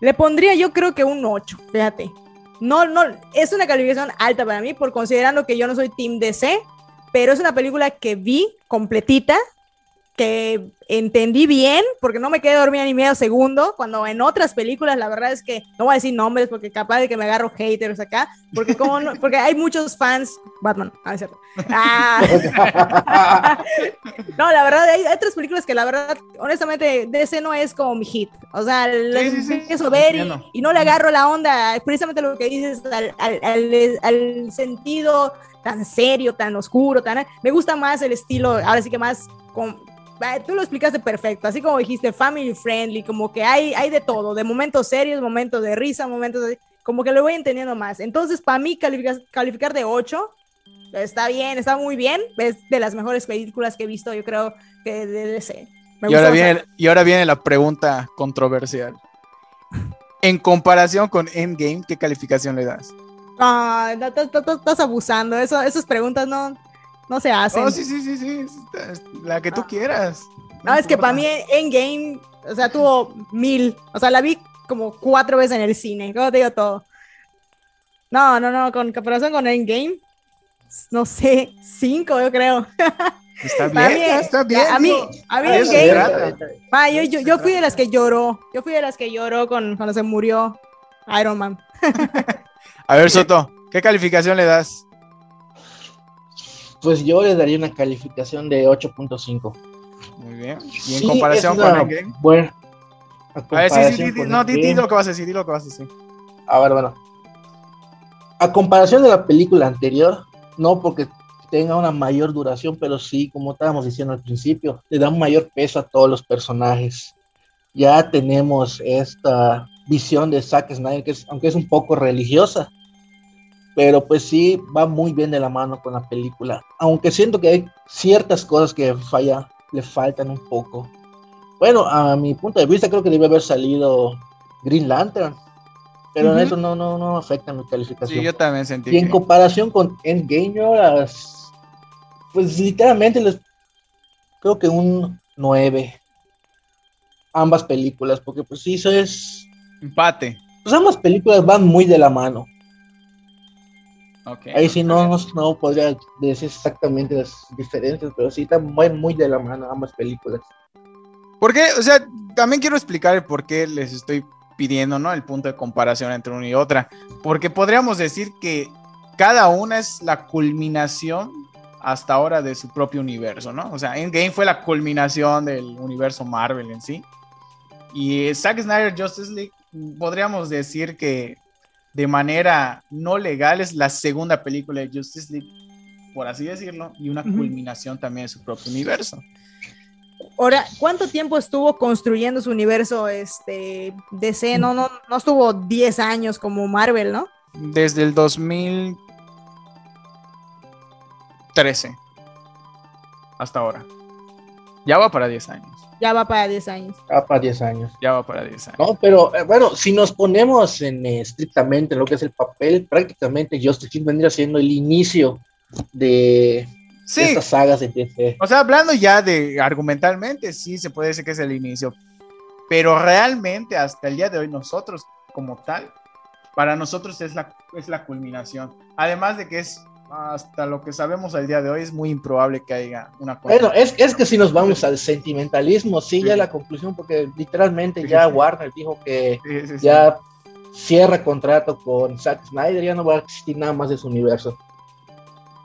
C: le pondría yo creo que un 8, fíjate. No, no, es una calificación alta para mí, por considerando que yo no soy team DC, pero es una película que vi completita, que entendí bien, porque no me quedé dormida ni medio segundo, cuando en otras películas la verdad es que, no voy a decir nombres porque capaz de que me agarro haters acá, porque como no- porque hay muchos fans, Batman, ah, es cierto. Ah. no, la verdad, hay, hay otras películas que la verdad, honestamente, DC no es como mi hit. O sea, lo
A: sí, sí,
C: empiezo a ver y, no le agarro la onda, precisamente lo que dices, al, al- al- al sentido tan serio, tan oscuro, tan... Me gusta más el estilo, ahora sí que más... Con, Tú lo explicaste perfecto, así como dijiste, family friendly, como que hay, hay de todo, de momentos serios, momentos de risa, momentos de, como que lo voy entendiendo más. Entonces, para mí, calificar, calificar de 8 está bien, está muy bien, es de las mejores películas que he visto, yo creo que de DC.
A: Y ahora, viene, y ahora viene la pregunta controversial. En comparación con Endgame, ¿qué calificación le das?
C: Ah, estás abusando, eso, esas preguntas no, no se hacen.
A: Oh, sí, sí, sí, sí. La que tú
C: Ah.
A: quieras.
C: No, es que para mí Endgame, o sea, tuvo mil. O sea, la vi como cuatro veces en el cine. ¿Cómo te digo todo? No, no, no, con comparación con Endgame, no sé, cinco yo creo.
A: Está bien,
C: mí,
A: está bien.
C: A mí, a mí Endgame, ah, yo, yo, yo fui de las que lloró. Yo fui de las que lloró con, cuando se murió Iron Man.
A: A ver, Soto, ¿qué calificación le das?
B: Pues yo le daría una calificación de 8.5.
A: Muy bien. Y en
B: Sí,
A: comparación con
B: una
A: Endgame.
B: buena-
A: A ver, sí, sí, no, di, lo que vas a decir, di lo que vas a decir.
B: A ver, bueno. A comparación de la película anterior, no porque tenga una mayor duración, pero sí, como estábamos diciendo al principio, le da un mayor peso a todos los personajes. Ya tenemos esta visión de Zack Snyder, que es, aunque es un poco religiosa, pero pues sí va muy bien de la mano con la película. Aunque siento que hay ciertas cosas que falla, le faltan un poco. Bueno, a mi punto de vista creo que debe haber salido Green Lantern, pero eso no, no, no afecta mi calificación.
A: Sí, yo también sentí
B: y en
A: que-
B: comparación con Endgame, yo las, pues literalmente les creo que un 9. Ambas películas, porque pues sí, eso es,
A: empate.
B: pues ambas películas van muy de la mano.
A: Ok.
B: Ahí sí no, no, podría decir exactamente las diferencias, pero sí están muy, muy de la mano ambas películas.
A: ¿Por qué? O sea, también quiero explicar el por qué les estoy pidiendo, ¿no? El punto de comparación entre una y otra. Porque podríamos decir que cada una es la culminación hasta ahora de su propio universo, ¿no? O sea, Endgame fue la culminación del universo Marvel en sí. Y Zack Snyder Justice League, podríamos decir que de manera no legal es la segunda película de Justice League, por así decirlo, y una culminación también de su propio universo.
C: Ahora, ¿cuánto tiempo estuvo construyendo su universo este, DC? No, no, no estuvo 10 años como Marvel, ¿no?
A: Desde el 2013 hasta ahora. Ya va para 10 años.
C: Ya va para 10 años.
B: Ya va para 10 años.
A: Ya va para 10 años.
B: No, pero eh, bueno, si nos ponemos en eh, estrictamente lo que es el papel, prácticamente Justice League vendría siendo el inicio de,
A: Sí,
B: estas sagas de DC.
A: o sea, hablando ya de argumentalmente, sí se puede decir que es el inicio. Pero realmente hasta el día de hoy nosotros como tal, para nosotros es la, es la culminación. Además de que es, hasta lo que sabemos al día de hoy, es muy improbable que haya una
B: Bueno, es, es que si nos vamos al sentimentalismo, sí, ya la conclusión, porque literalmente
A: Sí,
B: ya
A: sí.
B: Warner dijo que
A: Sí, sí, sí.
B: ya cierra contrato con Zack Snyder, ya no va a existir nada más de su universo.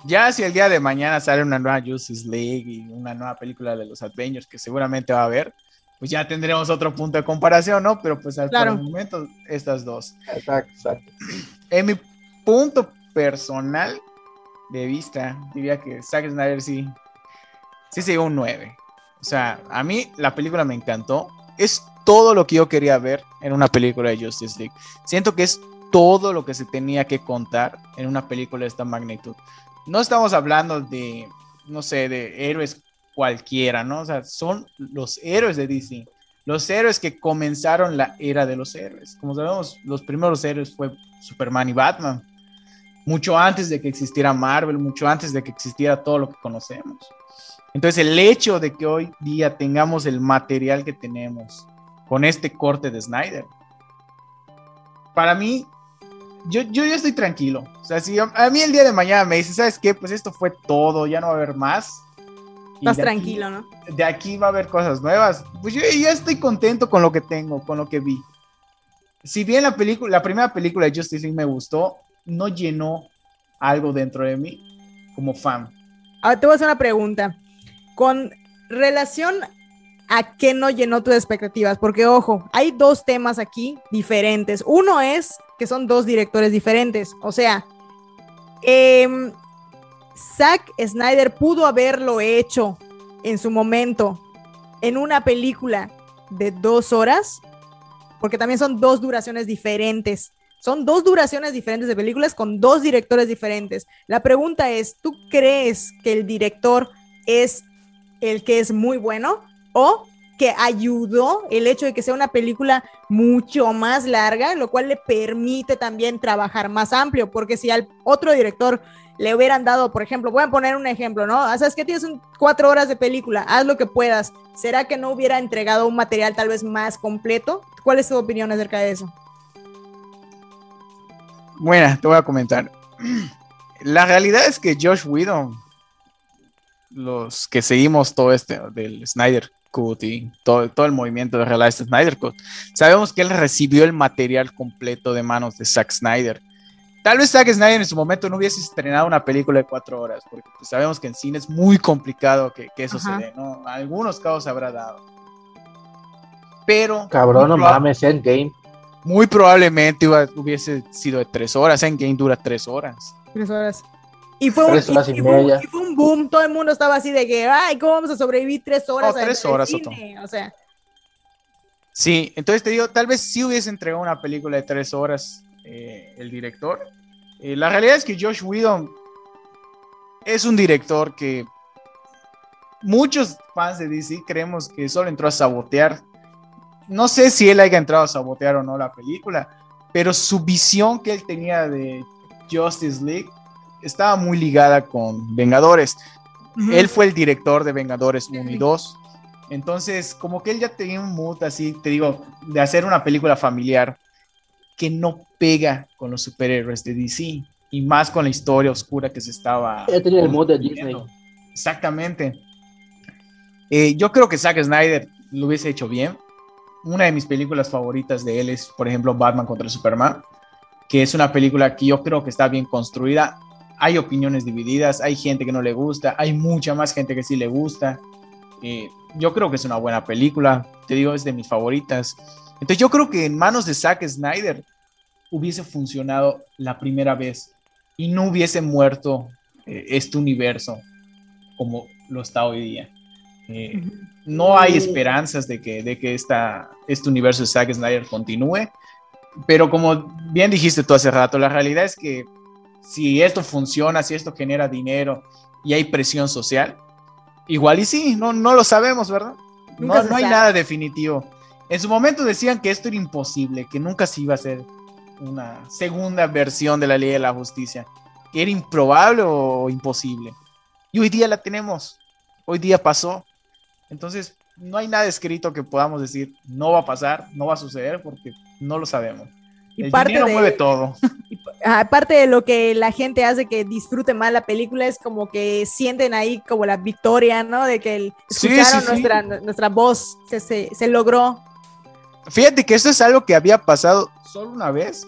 A: Ya si el día de mañana sale una nueva Justice League y una nueva película de los Avengers, que seguramente va a haber, pues ya tendremos otro punto de comparación, ¿no? Pero pues al
C: Claro.
A: momento, estas dos.
B: Exacto, exacto.
A: En mi punto personal de vista, diría que Zack Snyder sí, sí se llevó un 9. O sea, a mí la película me encantó. Es todo lo que yo quería ver en una película de Justice League. Siento que es todo lo que se tenía que contar en una película de esta magnitud. No estamos hablando de, no sé, de héroes cualquiera, ¿no? O sea, son los héroes de DC. Los héroes que comenzaron la era de los héroes. Como sabemos, los primeros héroes fue Superman y Batman. Mucho antes de que existiera Marvel, mucho antes de que existiera todo lo que conocemos. Entonces, el hecho de que hoy día tengamos el material que tenemos con este corte de Snyder, para mí, yo, yo ya estoy tranquilo. O sea, si a, a mí el día de mañana me dice, ¿sabes qué? Pues esto fue todo, ya no va a haber más.
C: Estás
A: aquí-
C: tranquilo, ¿no?
A: de aquí va a haber cosas nuevas. Pues yo ya estoy contento con lo que tengo, con lo que vi. Si bien la película, la primera película de Justice League me gustó, no llenó algo dentro de mí como fan.
C: Ahora te voy a hacer una pregunta. Con relación a qué no llenó tus expectativas, porque ojo, hay dos temas aquí diferentes. Uno es que son dos directores diferentes, o sea, em, Zack Snyder pudo haberlo hecho en su momento en una película de dos horas, porque también son dos duraciones diferentes. Son dos duraciones diferentes de películas con dos directores diferentes. La pregunta es, ¿tú crees que el director es el que es muy bueno o que ayudó el hecho de que sea una película mucho más larga, lo cual le permite también trabajar más amplio? Porque si al otro director le hubieran dado, por ejemplo, voy a poner un ejemplo, ¿no? Ah, ¿Sabes que Tienes un, cuatro horas de película, haz lo que puedas. ¿Será que no hubiera entregado un material tal vez más completo? ¿Cuál es tu opinión acerca de eso?
A: Bueno, te voy a comentar. La realidad es que Josh Whedon, los que seguimos todo este del Snyder Cut y todo, todo el movimiento de Realize Snyder Cut, sabemos que él recibió el material completo de manos de Zack Snyder. Tal vez Zack Snyder en su momento no hubiese estrenado una película de cuatro horas, porque pues, sabemos que en cine es muy complicado que, que eso
C: Ajá.
A: se dé, ¿no? Algunos casos se habrá dado. Pero.
B: Cabrón, no mames, Endgame.
A: Muy probablemente iba- hubiese sido de tres horas. Endgame dura tres horas.
C: Tres horas. Y fue, un,
B: Tres horas y
C: y fue un-
B: media.
C: y fue un boom, todo el mundo estaba así de que, ay, ¿cómo vamos a sobrevivir tres horas?
A: No,
C: en
A: tres
C: el
A: horas,
C: cine?" O sea,
A: Sí, entonces te digo, tal vez sí hubiese entregado una película de tres horas eh, el director. Eh, la realidad es que Josh Whedon es un director que muchos fans de DC creemos que solo entró a sabotear. No sé si él haya entrado a sabotear o no la película, pero su visión que él tenía de Justice League estaba muy ligada con Vengadores. Él fue el director de Vengadores 1 y 2. Entonces, como que él ya tenía un mood así, te digo, de hacer una película familiar que no pega con los superhéroes de DC y más con la historia oscura que se estaba.
B: Ya tenía el mood de Disney.
A: Exactamente. Eh, yo creo que Zack Snyder lo hubiese hecho bien. Una de mis películas favoritas de él es, por ejemplo, Batman contra Superman, que es una película que yo creo que está bien construida. Hay opiniones divididas, hay gente que no le gusta, hay mucha más gente que sí le gusta. Eh, yo creo que es una buena película, te digo, es de mis favoritas. Entonces yo creo que en manos de Zack Snyder hubiese funcionado la primera vez y no hubiese muerto eh, este universo como lo está hoy día. Eh, no hay esperanzas de que, de que esta, este universo de Zack Snyder continúe. Pero como bien dijiste tú hace rato, la realidad es que si esto funciona, si esto genera dinero y hay presión social, igual y sí, no, no lo sabemos, ¿verdad? No, no hay nada definitivo. En su momento decían que esto era imposible, que nunca se iba a hacer una segunda versión de la ley de la justicia, que era improbable o imposible. Y hoy día la tenemos, hoy día pasó. Entonces, no hay nada escrito que podamos decir, no va a pasar, no va a suceder, porque no lo sabemos. Y el parte dinero mueve todo.
C: Aparte de lo que la gente hace que disfrute más la película, es como que sienten ahí como la victoria, ¿no? De que escucharon nuestra, nuestra voz, se, se, logró.
A: Fíjate que esto es algo que había pasado solo una vez.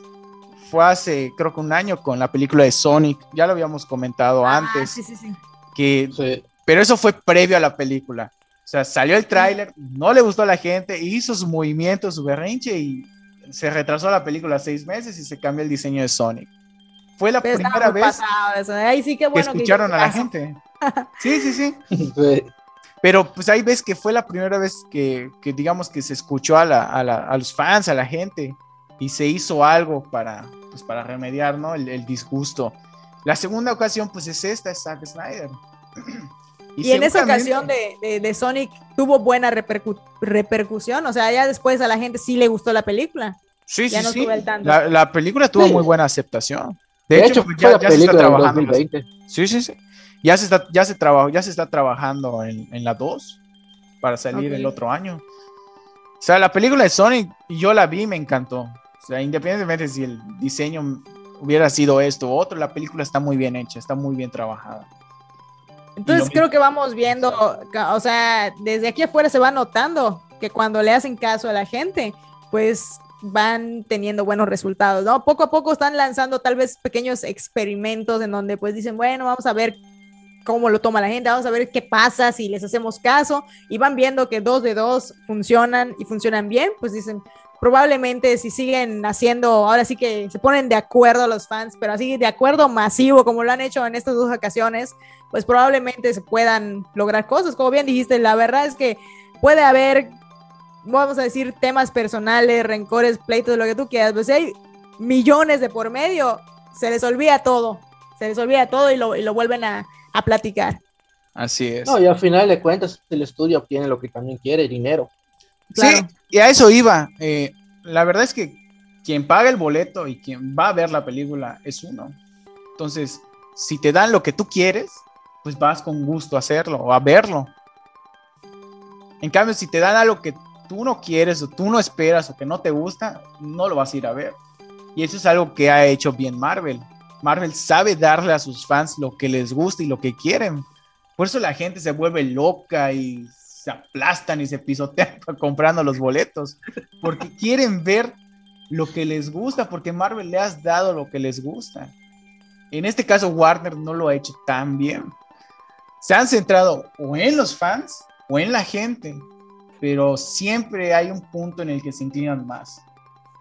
A: Fue hace, creo que un año con la película de Sonic. Ya lo habíamos comentado ah, antes. Sí, sí, sí. Que, Pero eso fue previo a la película. O sea, salió el tráiler, no le gustó a la gente, hizo su movimiento, su berrinche y se retrasó la película seis meses y se cambió el diseño de Sonic. Fue la primera vez
C: sí, que,
A: escucharon a la gente. Sí, sí, sí. Pero pues ahí ves que fue la primera vez que, digamos que se escuchó a, a, los fans, a la gente, y se hizo algo para, pues, para remediar ¿no? el, disgusto. La segunda ocasión pues es esta, es Zack Snyder.
C: Y, en esa ocasión de, de, Sonic tuvo buena repercusión, o sea, ya después a la gente sí le gustó la película.
A: Sí, sí, sí. La, la, película tuvo muy buena aceptación. De, hecho, ya, se está trabajando. Sí, sí, sí. Ya se está, ya se ya se está trabajando en, en la 2 para salir el otro año. O sea, la película de Sonic, yo la vi, me encantó. O sea, independientemente si el diseño hubiera sido esto u otro, la película está muy bien hecha, está muy bien trabajada.
C: Entonces creo que vamos viendo, o sea, desde aquí afuera se va notando que cuando le hacen caso a la gente, pues van teniendo buenos resultados, ¿no? Poco a poco están lanzando tal vez pequeños experimentos en donde pues dicen, bueno, vamos a ver cómo lo toma la gente, vamos a ver qué pasa si les hacemos caso y van viendo que dos de dos funcionan y funcionan bien, pues dicen, probablemente si siguen haciendo, ahora sí que se ponen de acuerdo los fans, pero así de acuerdo masivo como lo han hecho en estas dos ocasiones, pues probablemente se puedan lograr cosas. Como bien dijiste, la verdad es que puede haber, vamos a decir, temas personales, rencores, pleitos, lo que tú quieras, pues si hay millones de por medio, se les olvida todo, se les olvida todo y lo, y lo vuelven a, a platicar.
A: Así es.
B: No, y al final de cuentas el estudio obtiene lo que también quiere, dinero.
A: Sí, y a eso iba. Eh, la verdad es que quien paga el boleto y quien va a ver la película es uno. Entonces, si te dan lo que tú quieres, pues vas con gusto a hacerlo o a verlo. En cambio, si te dan algo que tú no quieres o tú no esperas o que no te gusta, no lo vas a ir a ver. Y eso es algo que ha hecho bien Marvel. Marvel sabe darle a sus fans lo que les gusta y lo que quieren. Por eso la gente se vuelve loca y se aplastan y se pisotean comprando los boletos, porque quieren ver lo que les gusta, porque Marvel le has dado lo que les gusta. En este caso, Warner no lo ha hecho tan bien. Se han centrado o en los fans o en la gente, pero siempre hay un punto en el que se inclinan más.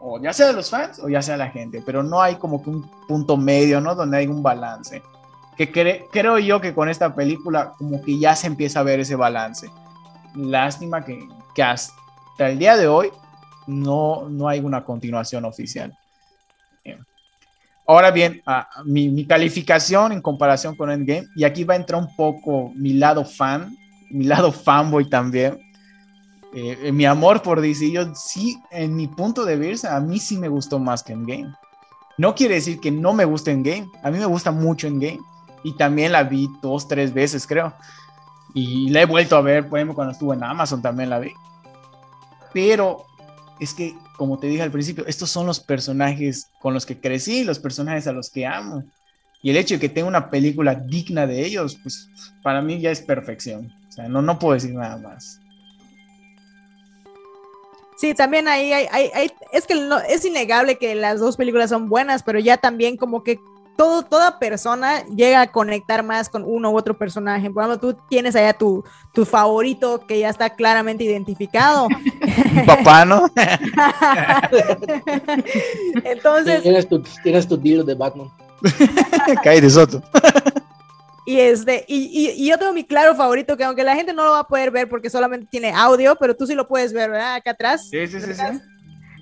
A: O ya sea los fans o ya sea la gente, pero no hay como que un punto medio, ¿no? Donde hay un balance. Que creo yo que con esta película como que ya se empieza a ver ese balance lástima que, hasta el día de hoy no, no hay una continuación oficial. Ahora bien, mi, calificación en comparación con Endgame, y aquí va a entrar un poco mi lado fan, mi lado fanboy también. Eh, mi amor por DC, yo sí, en mi punto de vista, a mí sí me gustó más que Endgame. No quiere decir que no me guste Endgame, a mí me gusta mucho Endgame, y también la vi dos, tres veces, creo. Y la he vuelto a ver, por ejemplo, cuando estuvo en Amazon también la vi. Pero es que, como te dije al principio, estos son los personajes con los que crecí, los personajes a los que amo. Y el hecho de que tenga una película digna de ellos, pues para mí ya es perfección. O sea, no, no puedo decir nada más.
C: Sí, también ahí hay, es que es innegable que las dos películas son buenas, pero ya también como que todo, toda persona llega a conectar más con uno u otro personaje. Por ejemplo, tú tienes allá tu, tu favorito que ya está claramente identificado.
A: papá, ¿no?
C: Entonces.
B: Tienes tu, tienes tu deal de Batman.
A: Cae de Soto.
C: Y, este, y, y, yo tengo mi claro favorito, que aunque la gente no lo va a poder ver porque solamente tiene audio, pero tú sí lo puedes ver, ¿verdad? Acá atrás.
A: Sí, sí, sí. sí.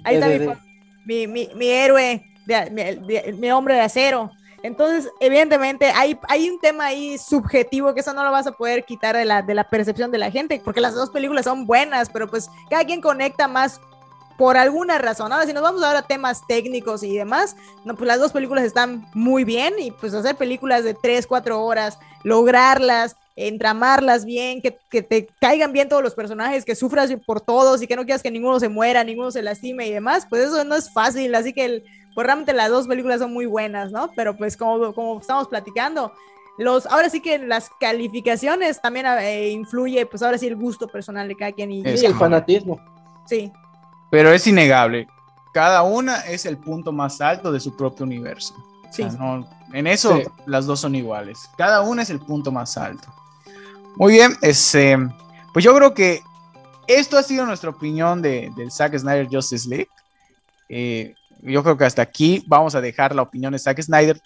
C: Ahí está mi, mi, mi, héroe, de, mi, hombre de acero. Entonces, evidentemente, hay, hay un tema ahí subjetivo que eso no lo vas a poder quitar de la, de la percepción de la gente, porque las dos películas son buenas, pero pues cada quien conecta más por alguna razón. Ahora, si nos vamos ahora a temas técnicos y demás, no, pues las dos películas están muy bien y pues hacer películas de 3, 4 horas, lograrlas, entramarlas bien, que, que, te caigan bien todos los personajes, que sufras por todos y que no quieras que ninguno se muera, ninguno se lastime y demás, pues eso no es fácil, así que pues realmente las dos películas son muy buenas, ¿no? Pero pues como, como estamos platicando, los, ahora sí que las calificaciones también eh, influye, pues ahora sí el gusto personal de cada quien y,
B: y el fanatismo.
C: Sí.
A: Pero es innegable. Cada una es el punto más alto de su propio universo. Sí. en eso las dos son iguales. Cada una es el punto más alto. Muy bien, este, pues yo creo que esto ha sido nuestra opinión de, del Zack Snyder Justice League. Eh, yo creo que hasta aquí vamos a dejar la opinión de Zack Snyder,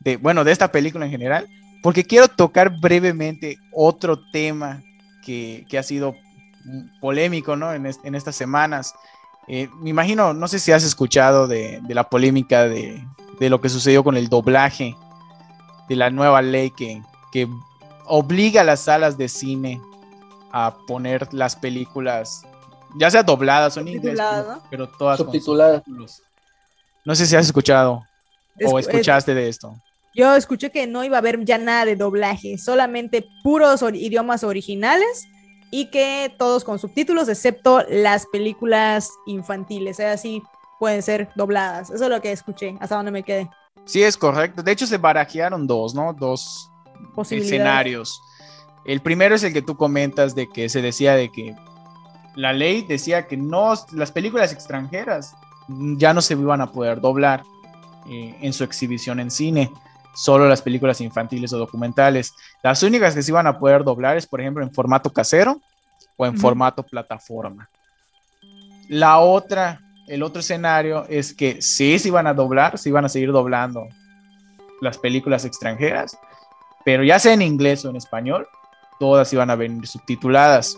A: de, bueno, de esta película en general, porque quiero tocar brevemente otro tema que, que ha sido polémico ¿no? en, en estas semanas, eh, me imagino, no sé si has escuchado de, la polémica de, lo que sucedió con el doblaje de la nueva ley que, obliga a las salas de cine a poner las películas, ya sea dobladas o en inglés, pero, todas
B: subtituladas.
A: No sé si has escuchado o escuchaste de esto.
C: Yo escuché que no iba a haber ya nada de doblaje, solamente puros idiomas originales y que todos con subtítulos, excepto las películas infantiles, sea, así pueden ser dobladas. Eso es lo que escuché, hasta donde me quedé.
A: Sí, es correcto. De hecho, se barajearon dos, ¿no? Dos escenarios. El primero es el que tú comentas de que se decía de que la ley decía que no, las películas extranjeras ya no se iban a poder doblar eh, en su exhibición en cine solo las películas infantiles o documentales. Las únicas que se iban a poder doblar es, por ejemplo, en formato casero o en formato plataforma. La otra, el otro escenario es que sí se iban a doblar, se iban a seguir doblando las películas extranjeras, pero ya sea en inglés o en español, todas iban a venir subtituladas.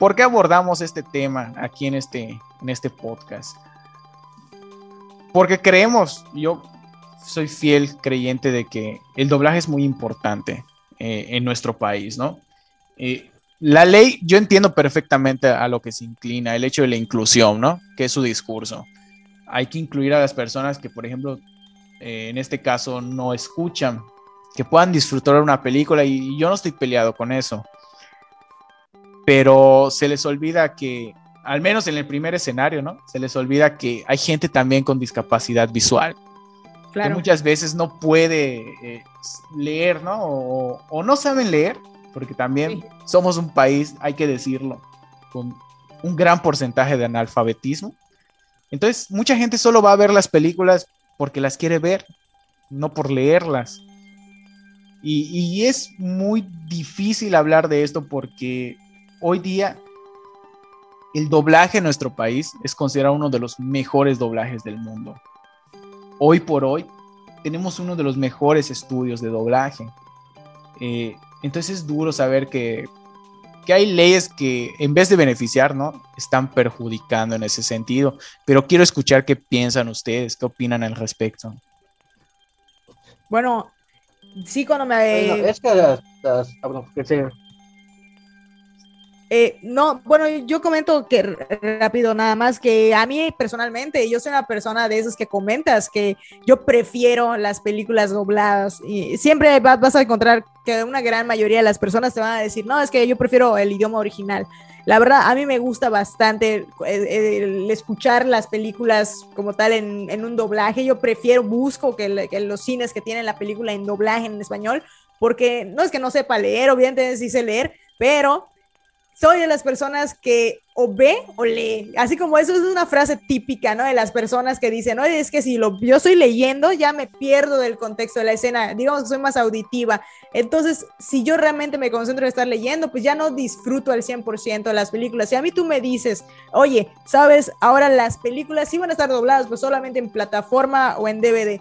A: ¿Por qué abordamos este tema aquí en este, en este podcast? Porque creemos, yo soy fiel creyente de que el doblaje es muy importante eh, en nuestro país, ¿no? Eh, la ley, yo entiendo perfectamente a lo que se inclina, el hecho de la inclusión, ¿no? Que es su discurso. Hay que incluir a las personas que, por ejemplo, eh, en este caso no escuchan, que puedan disfrutar una película y, yo no estoy peleado con eso. Pero se les olvida que, al menos en el primer escenario, ¿no? Se les olvida que hay gente también con discapacidad visual que muchas veces no puede eh, leer, ¿no? O, no saben leer, porque también somos un país, hay que decirlo, con un gran porcentaje de analfabetismo. Entonces, mucha gente solo va a ver las películas porque las quiere ver, no por leerlas. Y, y es muy difícil hablar de esto porque hoy día el doblaje en nuestro país es considerado uno de los mejores doblajes del mundo hoy por hoy tenemos uno de los mejores estudios de doblaje. Eh, entonces es duro saber que, hay leyes que en vez de beneficiar, ¿no? Están perjudicando en ese sentido. Pero quiero escuchar qué piensan ustedes, qué opinan al respecto.
C: Bueno, sí cuando me...
B: es que, las, que
C: eh, no, bueno, yo comento que rápido nada más que a mí personalmente, yo soy una persona de esas que comentas que yo prefiero las películas dobladas y siempre vas a encontrar que una gran mayoría de las personas te van a decir, no, es que yo prefiero el idioma original. La verdad, a mí me gusta bastante el, escuchar las películas como tal en, un doblaje. Yo prefiero, busco que, los cines que tienen la película en doblaje en español, porque no es que no sepa leer, obviamente sí sé leer, pero soy de las personas que o ve o lee. Así como eso es una frase típica, ¿no? De las personas que dicen, no, es que si lo, yo estoy leyendo, ya me pierdo del contexto de la escena. Digamos que soy más auditiva. Entonces, si yo realmente me concentro en estar leyendo, pues ya no disfruto al 100% de las películas. Si a mí tú me dices, oye, sabes, ahora las películas sí van a estar dobladas, pues solamente en plataforma o en DVD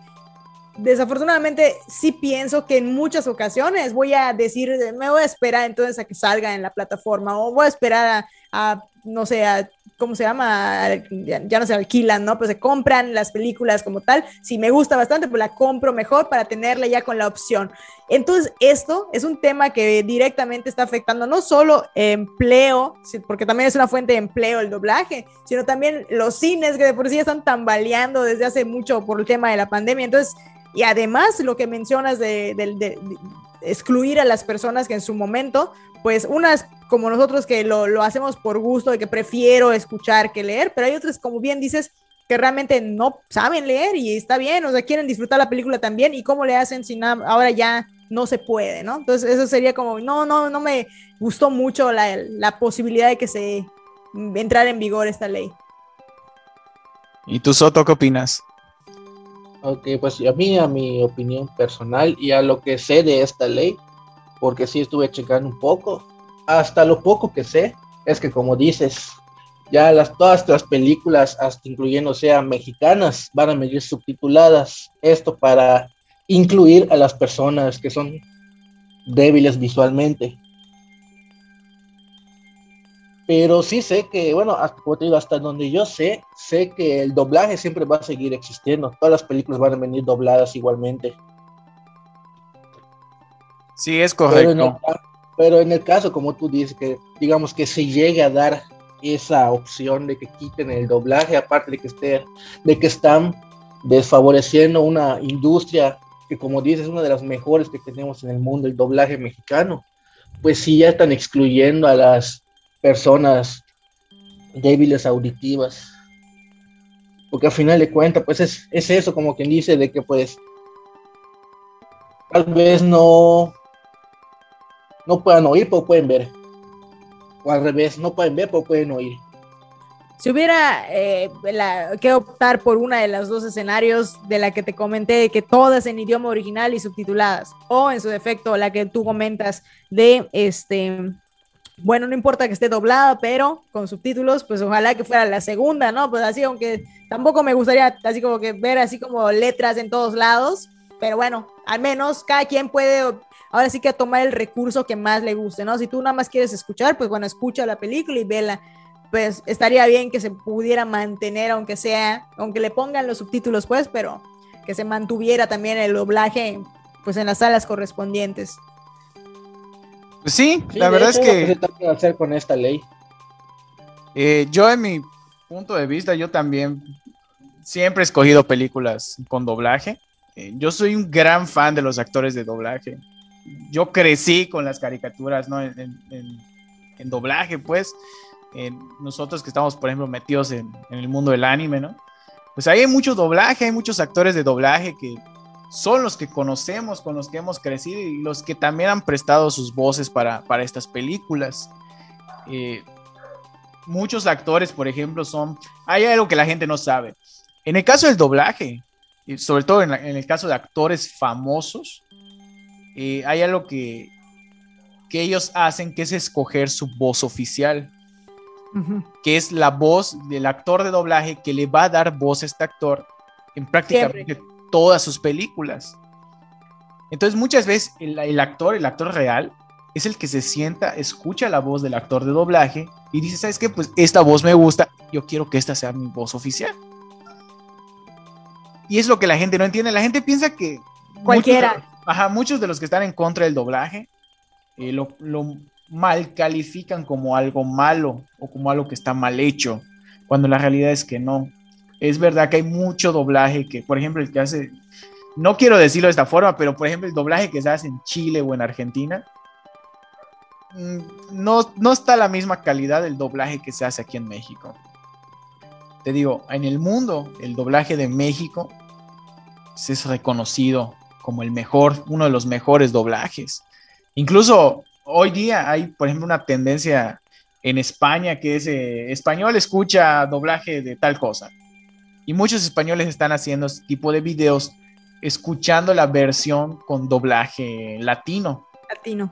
C: desafortunadamente sí pienso que en muchas ocasiones voy a decir, me voy a esperar entonces a que salga en la plataforma o voy a esperar a, no sé, a, ¿cómo se llama? Ya, no se alquilan, ¿no? Pues se compran las películas como tal. Si me gusta bastante, pues la compro mejor para tenerla ya con la opción. Entonces, esto es un tema que directamente está afectando no solo empleo, porque también es una fuente de empleo el doblaje, sino también los cines que de por sí están tambaleando desde hace mucho por el tema de la pandemia. Entonces, y además lo que mencionas de, excluir a las personas que en su momento, pues unas como nosotros que lo, hacemos por gusto, de que prefiero escuchar que leer, pero hay otras, como bien dices, que realmente no saben leer y está bien, o sea, quieren disfrutar la película también y cómo le hacen si nada, ahora ya no se puede, ¿no? Entonces eso sería como, no, no, no me gustó mucho la, la posibilidad de que se entrara en vigor esta ley.
A: ¿Y tú, Soto, qué opinas?
B: Ok, pues a mí, a mi opinión personal y a lo que sé de esta ley, porque sí estuve checando un poco, hasta lo poco que sé, es que como dices, ya las, todas las películas, hasta incluyendo sean mexicanas, van a venir subtituladas. Esto para incluir a las personas que son débiles visualmente. Pero sí sé que, bueno, hasta, como te digo, hasta donde yo sé, sé que el doblaje siempre va a seguir existiendo. Todas las películas van a venir dobladas igualmente.
A: Sí, es correcto.
B: Pero en el, caso, como tú dices, que digamos que se llegue a dar esa opción de que quiten el doblaje, aparte de que, esté, de que están desfavoreciendo una industria que, como dices, es una de las mejores que tenemos en el mundo, el doblaje mexicano, pues sí ya están excluyendo a las personas débiles auditivas. Porque al final de cuentas, pues es, eso, como quien dice, de que pues tal vez no, no puedan oír, pero pueden ver. O al revés, no pueden ver, pero pueden oír.
C: Si hubiera eh, que optar por una de los dos escenarios de la que te comenté, que todas en idioma original y subtituladas, o en su defecto la que tú comentas de este bueno, no importa que esté doblada, pero con subtítulos, pues ojalá que fuera la segunda, ¿no? Pues así, aunque tampoco me gustaría así como que ver así como letras en todos lados, pero bueno, al menos cada quien puede ahora sí que tomar el recurso que más le guste, ¿no? Si tú nada más quieres escuchar, pues bueno, escucha la película y vela. Pues estaría bien que se pudiera mantener, aunque sea, aunque le pongan los subtítulos, pues, pero que se mantuviera también el doblaje, pues en las salas correspondientes.
A: Pues sí, la verdad es que...
B: que hacer con esta ley?
A: Eh, yo en mi punto de vista, yo también siempre he escogido películas con doblaje. Eh, yo soy un gran fan de los actores de doblaje. Yo crecí con las caricaturas, ¿no? En, doblaje, pues. nosotros que estamos, por ejemplo, metidos en, en el mundo del anime, ¿no? Pues ahí hay mucho doblaje, hay muchos actores de doblaje que son los que conocemos, con los que hemos crecido y los que también han prestado sus voces para, estas películas. Eh, muchos actores, por ejemplo, son... Hay algo que la gente no sabe. En el caso del doblaje, y sobre todo en, el caso de actores famosos, eh, hay algo que, que ellos hacen que es escoger su voz oficial. que es la voz del actor de doblaje que le va a dar voz a este actor en prácticamente todas sus películas. Entonces muchas veces el, actor, el actor real, es el que se sienta, escucha la voz del actor de doblaje y dice, ¿sabes qué? Pues esta voz me gusta, yo quiero que esta sea mi voz oficial. Y es lo que la gente no entiende. La gente piensa que...
C: Cualquiera.
A: Muchos, ajá, muchos de los que están en contra del doblaje eh, lo, lo mal califican como algo malo o como algo que está mal hecho, cuando la realidad es que no es verdad que hay mucho doblaje que, por ejemplo, el que hace, no quiero decirlo de esta forma, pero por ejemplo, el doblaje que se hace en Chile o en Argentina, mm, no, no está a la misma calidad del doblaje que se hace aquí en México. Te digo, en el mundo, el doblaje de México es reconocido como el mejor, uno de los mejores doblajes. Incluso hoy día hay, por ejemplo, una tendencia en España que es eh, español escucha doblaje de tal cosa. Y muchos españoles están haciendo este tipo de videos escuchando la versión con doblaje latino.
C: Latino.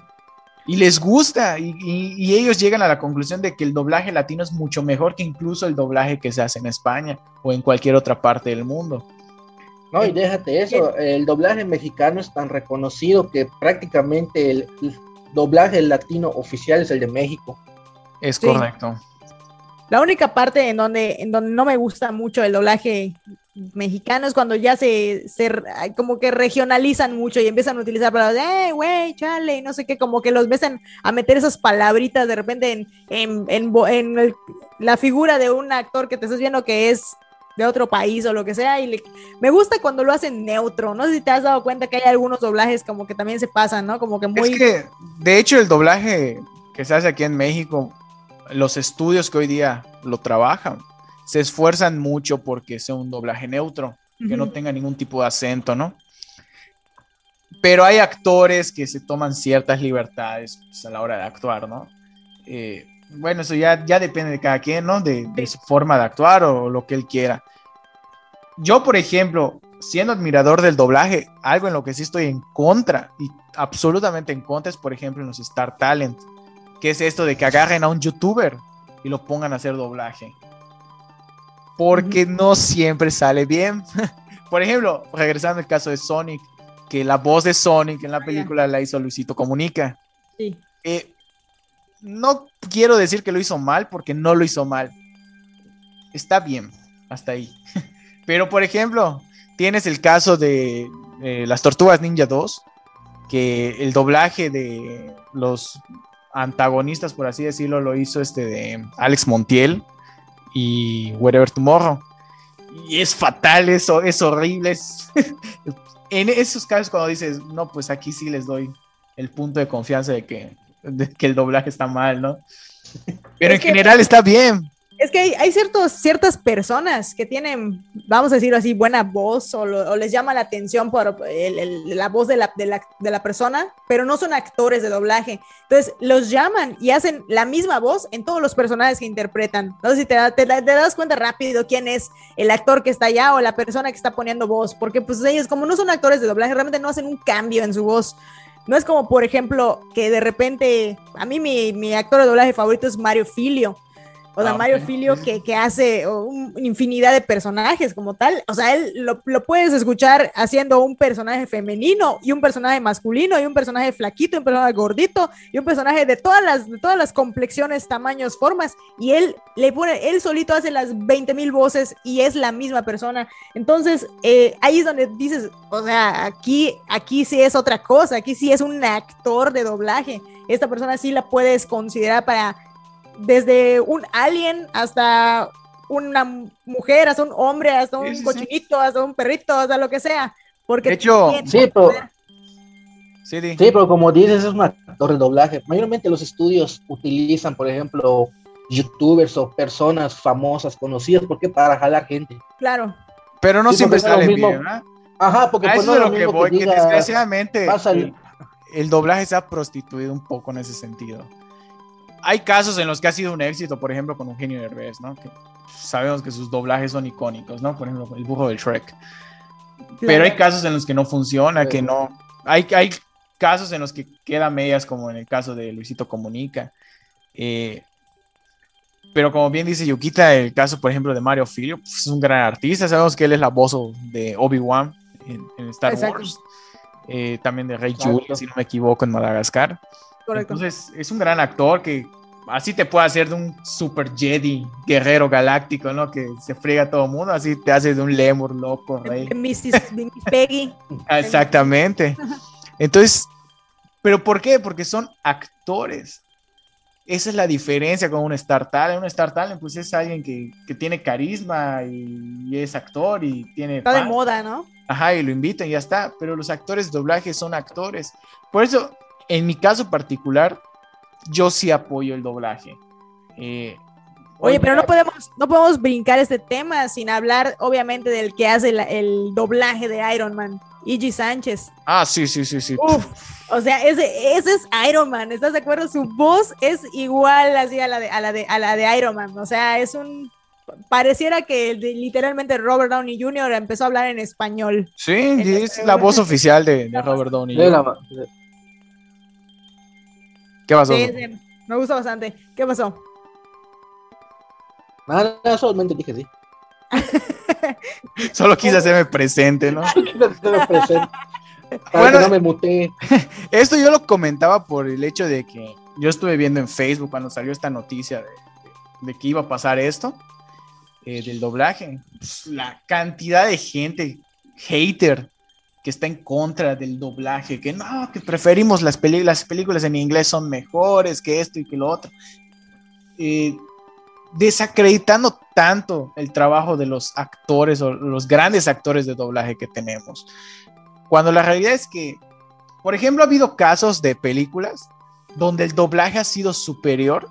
A: Y les gusta y, ellos llegan a la conclusión de que el doblaje latino es mucho mejor que incluso el doblaje que se hace en España o en cualquier otra parte del mundo.
B: No, y déjate eso, el doblaje mexicano es tan reconocido que prácticamente el, doblaje latino oficial es el de México.
A: Es correcto.
C: La única parte en donde, en donde no me gusta mucho el doblaje mexicano es cuando ya se, se como que regionalizan mucho y empiezan a utilizar palabras de, eh, güey, chale, no sé qué, como que los empiezan a meter esas palabritas de repente en, en, en, la figura de un actor que te estás viendo que es de otro país o lo que sea. Y me gusta cuando lo hacen neutro. No sé si te has dado cuenta que hay algunos doblajes como que también se pasan, ¿no? Como que muy.
A: Es que, de hecho, el doblaje que se hace aquí en México, los estudios que hoy día lo trabajan, se esfuerzan mucho porque sea un doblaje neutro, que no tenga ningún tipo de acento, ¿no? Pero hay actores que se toman ciertas libertades pues, a la hora de actuar, ¿no? Eh, bueno, eso ya, ya depende de cada quien, ¿no? De, su forma de actuar o lo que él quiera. Yo, por ejemplo, siendo admirador del doblaje, algo en lo que sí estoy en contra y absolutamente en contra es, por ejemplo, en los Star Talent, que es esto de que agarren a un youtuber y lo pongan a hacer doblaje. Porque no siempre sale bien. por ejemplo, regresando al caso de Sonic, que la voz de Sonic en la película la hizo Luisito Comunica. Sí. Eh, no quiero decir que lo hizo mal porque no lo hizo mal. Está bien, hasta ahí. Pero, por ejemplo, tienes el caso de eh, Las Tortugas Ninja 2, que el doblaje de los antagonistas, por así decirlo, lo hizo este de Alex Montiel y Wherever Tomorrow. Y es fatal eso, es horrible. en esos casos cuando dices, no, pues aquí sí les doy el punto de confianza de que que el doblaje está mal, ¿no? Pero en general está bien.
C: Es que hay, ciertos, ciertas personas que tienen, vamos a decirlo así, buena voz o, les llama la atención por la voz de la, de, la, persona, pero no son actores de doblaje. Entonces los llaman y hacen la misma voz en todos los personajes que interpretan. No sé si te, te, das cuenta rápido quién es el actor que está allá o la persona que está poniendo voz, porque pues ellos como no son actores de doblaje, realmente no hacen un cambio en su voz. No es como, por ejemplo, que de repente, a mí mi, mi actor de doblaje favorito es Mario Filio. O sea, ah, Mario Filio que, que hace una infinidad de personajes como tal. O sea, él lo, lo, puedes escuchar haciendo un personaje femenino y un personaje masculino y un personaje flaquito y un personaje gordito y un personaje de todas las, de todas las complexiones, tamaños, formas. Y él le pone, él solito hace las 20 mil voces y es la misma persona. Entonces, eh, ahí es donde dices, o sea, aquí, aquí sí es otra cosa, aquí sí es un actor de doblaje. Esta persona sí la puedes considerar para desde un alien hasta una mujer, hasta un hombre, hasta un cochinito, hasta un perrito, hasta lo que sea. Porque
A: de hecho,
B: sí, pero, sí, pero como dices, es un actor de doblaje. Mayormente los estudios utilizan, por ejemplo, youtubers o personas famosas, conocidas, porque para jalar gente.
C: Claro.
A: Pero no siempre sale bien, ¿verdad?
B: Ajá, porque
A: pues, no es lo que voy, que, desgraciadamente el doblaje se ha prostituido un poco en ese sentido hay casos en los que ha sido un éxito, por ejemplo, con Eugenio Derbez, ¿no? Que sabemos que sus doblajes son icónicos, ¿no? Por ejemplo, el burro del Shrek. Pero hay casos en los que no funciona, que no. Hay, hay casos en los que queda medias, como en el caso de Luisito Comunica. Eh, pero como bien dice Yukita, el caso, por ejemplo, de Mario Filio, pues, es un gran artista. Sabemos que él es la voz de Obi-Wan en, Star Wars. Eh, también de Rey Julia, si no me equivoco, en Madagascar. Entonces, es un gran actor que así te puede hacer de un super Jedi, guerrero galáctico, ¿no? Que se friega a todo el mundo, así te hace de un lemur loco, rey.
C: Mrs. Peggy.
A: Exactamente. Entonces, ¿pero por qué? Porque son actores. Esa es la diferencia con un Star Talent. Un Star Talent, pues es alguien que, tiene carisma y, es actor y tiene.
C: Está de moda, ¿no?
A: Ajá, y lo invitan y ya está. Pero los actores de doblaje son actores. Por eso, en mi caso particular, yo sí apoyo el doblaje. Eh,
C: Oye, pero no podemos, no podemos brincar este tema sin hablar, obviamente, del que hace el doblaje de Iron Man, Iggy Sánchez.
A: Ah, sí, sí, sí, sí.
C: o sea, ese, ese es Iron Man, ¿estás de acuerdo? Su voz es igual así a la de, a la de, a la de Iron Man. O sea, es un pareciera que literalmente Robert Downey Jr. empezó a hablar en español.
A: Sí, es la voz oficial de, Robert Downey Jr. ¿Qué pasó? Sí,
C: me gusta bastante. ¿Qué pasó?
B: Nada, solamente dije sí.
A: Solo quise hacerme presente, ¿no?
B: presente. Para
A: Bueno,
B: que no me muteé.
A: Esto yo lo comentaba por el hecho de que yo estuve viendo en Facebook cuando salió esta noticia de, de- de que iba a pasar esto, eh, del doblaje. Pues, La cantidad de gente, hater, que está en contra del doblaje, que no, que preferimos las, las películas en inglés son mejores que esto y que lo otro. Eh, desacreditando tanto el trabajo de los actores o los grandes actores de doblaje que tenemos. Cuando la realidad es que, por ejemplo, ha habido casos de películas donde el doblaje ha sido superior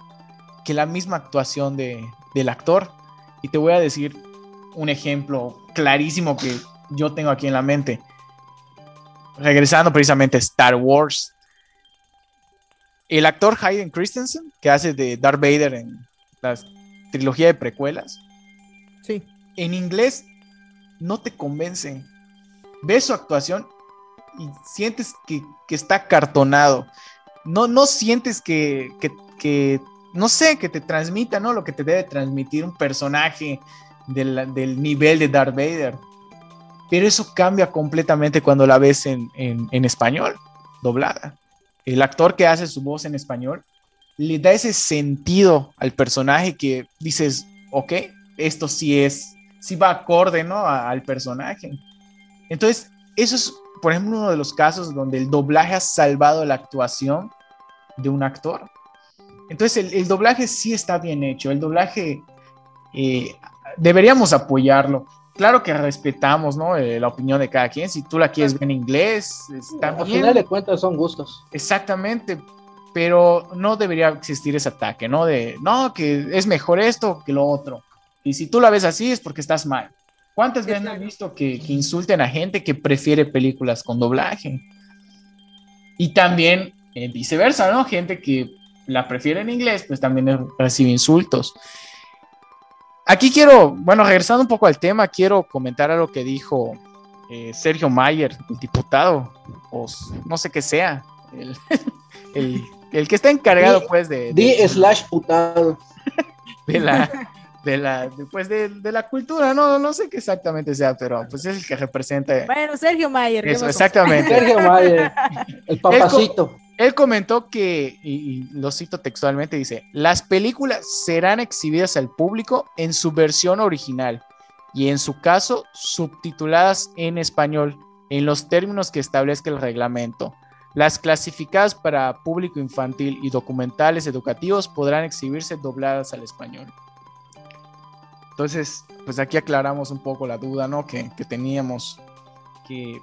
A: que la misma actuación de, del actor. Y te voy a decir un ejemplo clarísimo que yo tengo aquí en la mente. Regresando precisamente a Star Wars. El actor Hayden Christensen, que hace de Darth Vader en la trilogía de precuelas,
C: Sí.
A: en inglés no te convence. Ves su actuación y sientes que, que está cartonado. No, no sientes que, que, que, no sé, que te transmita, ¿no? Lo que te debe transmitir un personaje del, del nivel de Darth Vader. Pero eso cambia completamente cuando la ves en, en, español, doblada. El actor que hace su voz en español le da ese sentido al personaje que dices, ok, esto sí es, sí va acorde, ¿no? Al personaje. Entonces, eso es, por ejemplo, uno de los casos donde el doblaje ha salvado la actuación de un actor. Entonces, el, el doblaje sí está bien hecho. El doblaje eh, deberíamos apoyarlo. Claro que respetamos, ¿no? Eh, la opinión de cada quien. Si tú la quieres ver en inglés, está
B: Al
A: bien.
B: final de cuentas son gustos.
A: Exactamente, pero no debería existir ese ataque, ¿no? De, no, que es mejor esto que lo otro. Y si tú la ves así es porque estás mal. ¿Cuántas veces
C: Exacto.
A: visto que, que insulten a gente que prefiere películas con doblaje? Y también eh, viceversa, ¿no? Gente que la prefiere en inglés, pues también recibe insultos. Aquí quiero, bueno, regresando un poco al tema, quiero comentar algo que dijo eh, Sergio Mayer, el diputado, o no sé qué sea, el, el- el que está encargado,
B: Di-
A: pues, de,
B: Di
A: de-
B: slash putado.
A: de la, de la, pues, de, de la cultura, no, no sé qué exactamente sea, pero pues es el que representa
C: Bueno, Sergio Mayer.
A: exactamente.
B: Sergio Mayer, el papacito.
A: Él comentó que, y, lo cito textualmente, dice, las películas serán exhibidas al público en su versión original y en su caso subtituladas en español en los términos que establezca el reglamento. Las clasificadas para público infantil y documentales educativos podrán exhibirse dobladas al español. Entonces, pues aquí aclaramos un poco la duda, ¿no? Que teníamos, que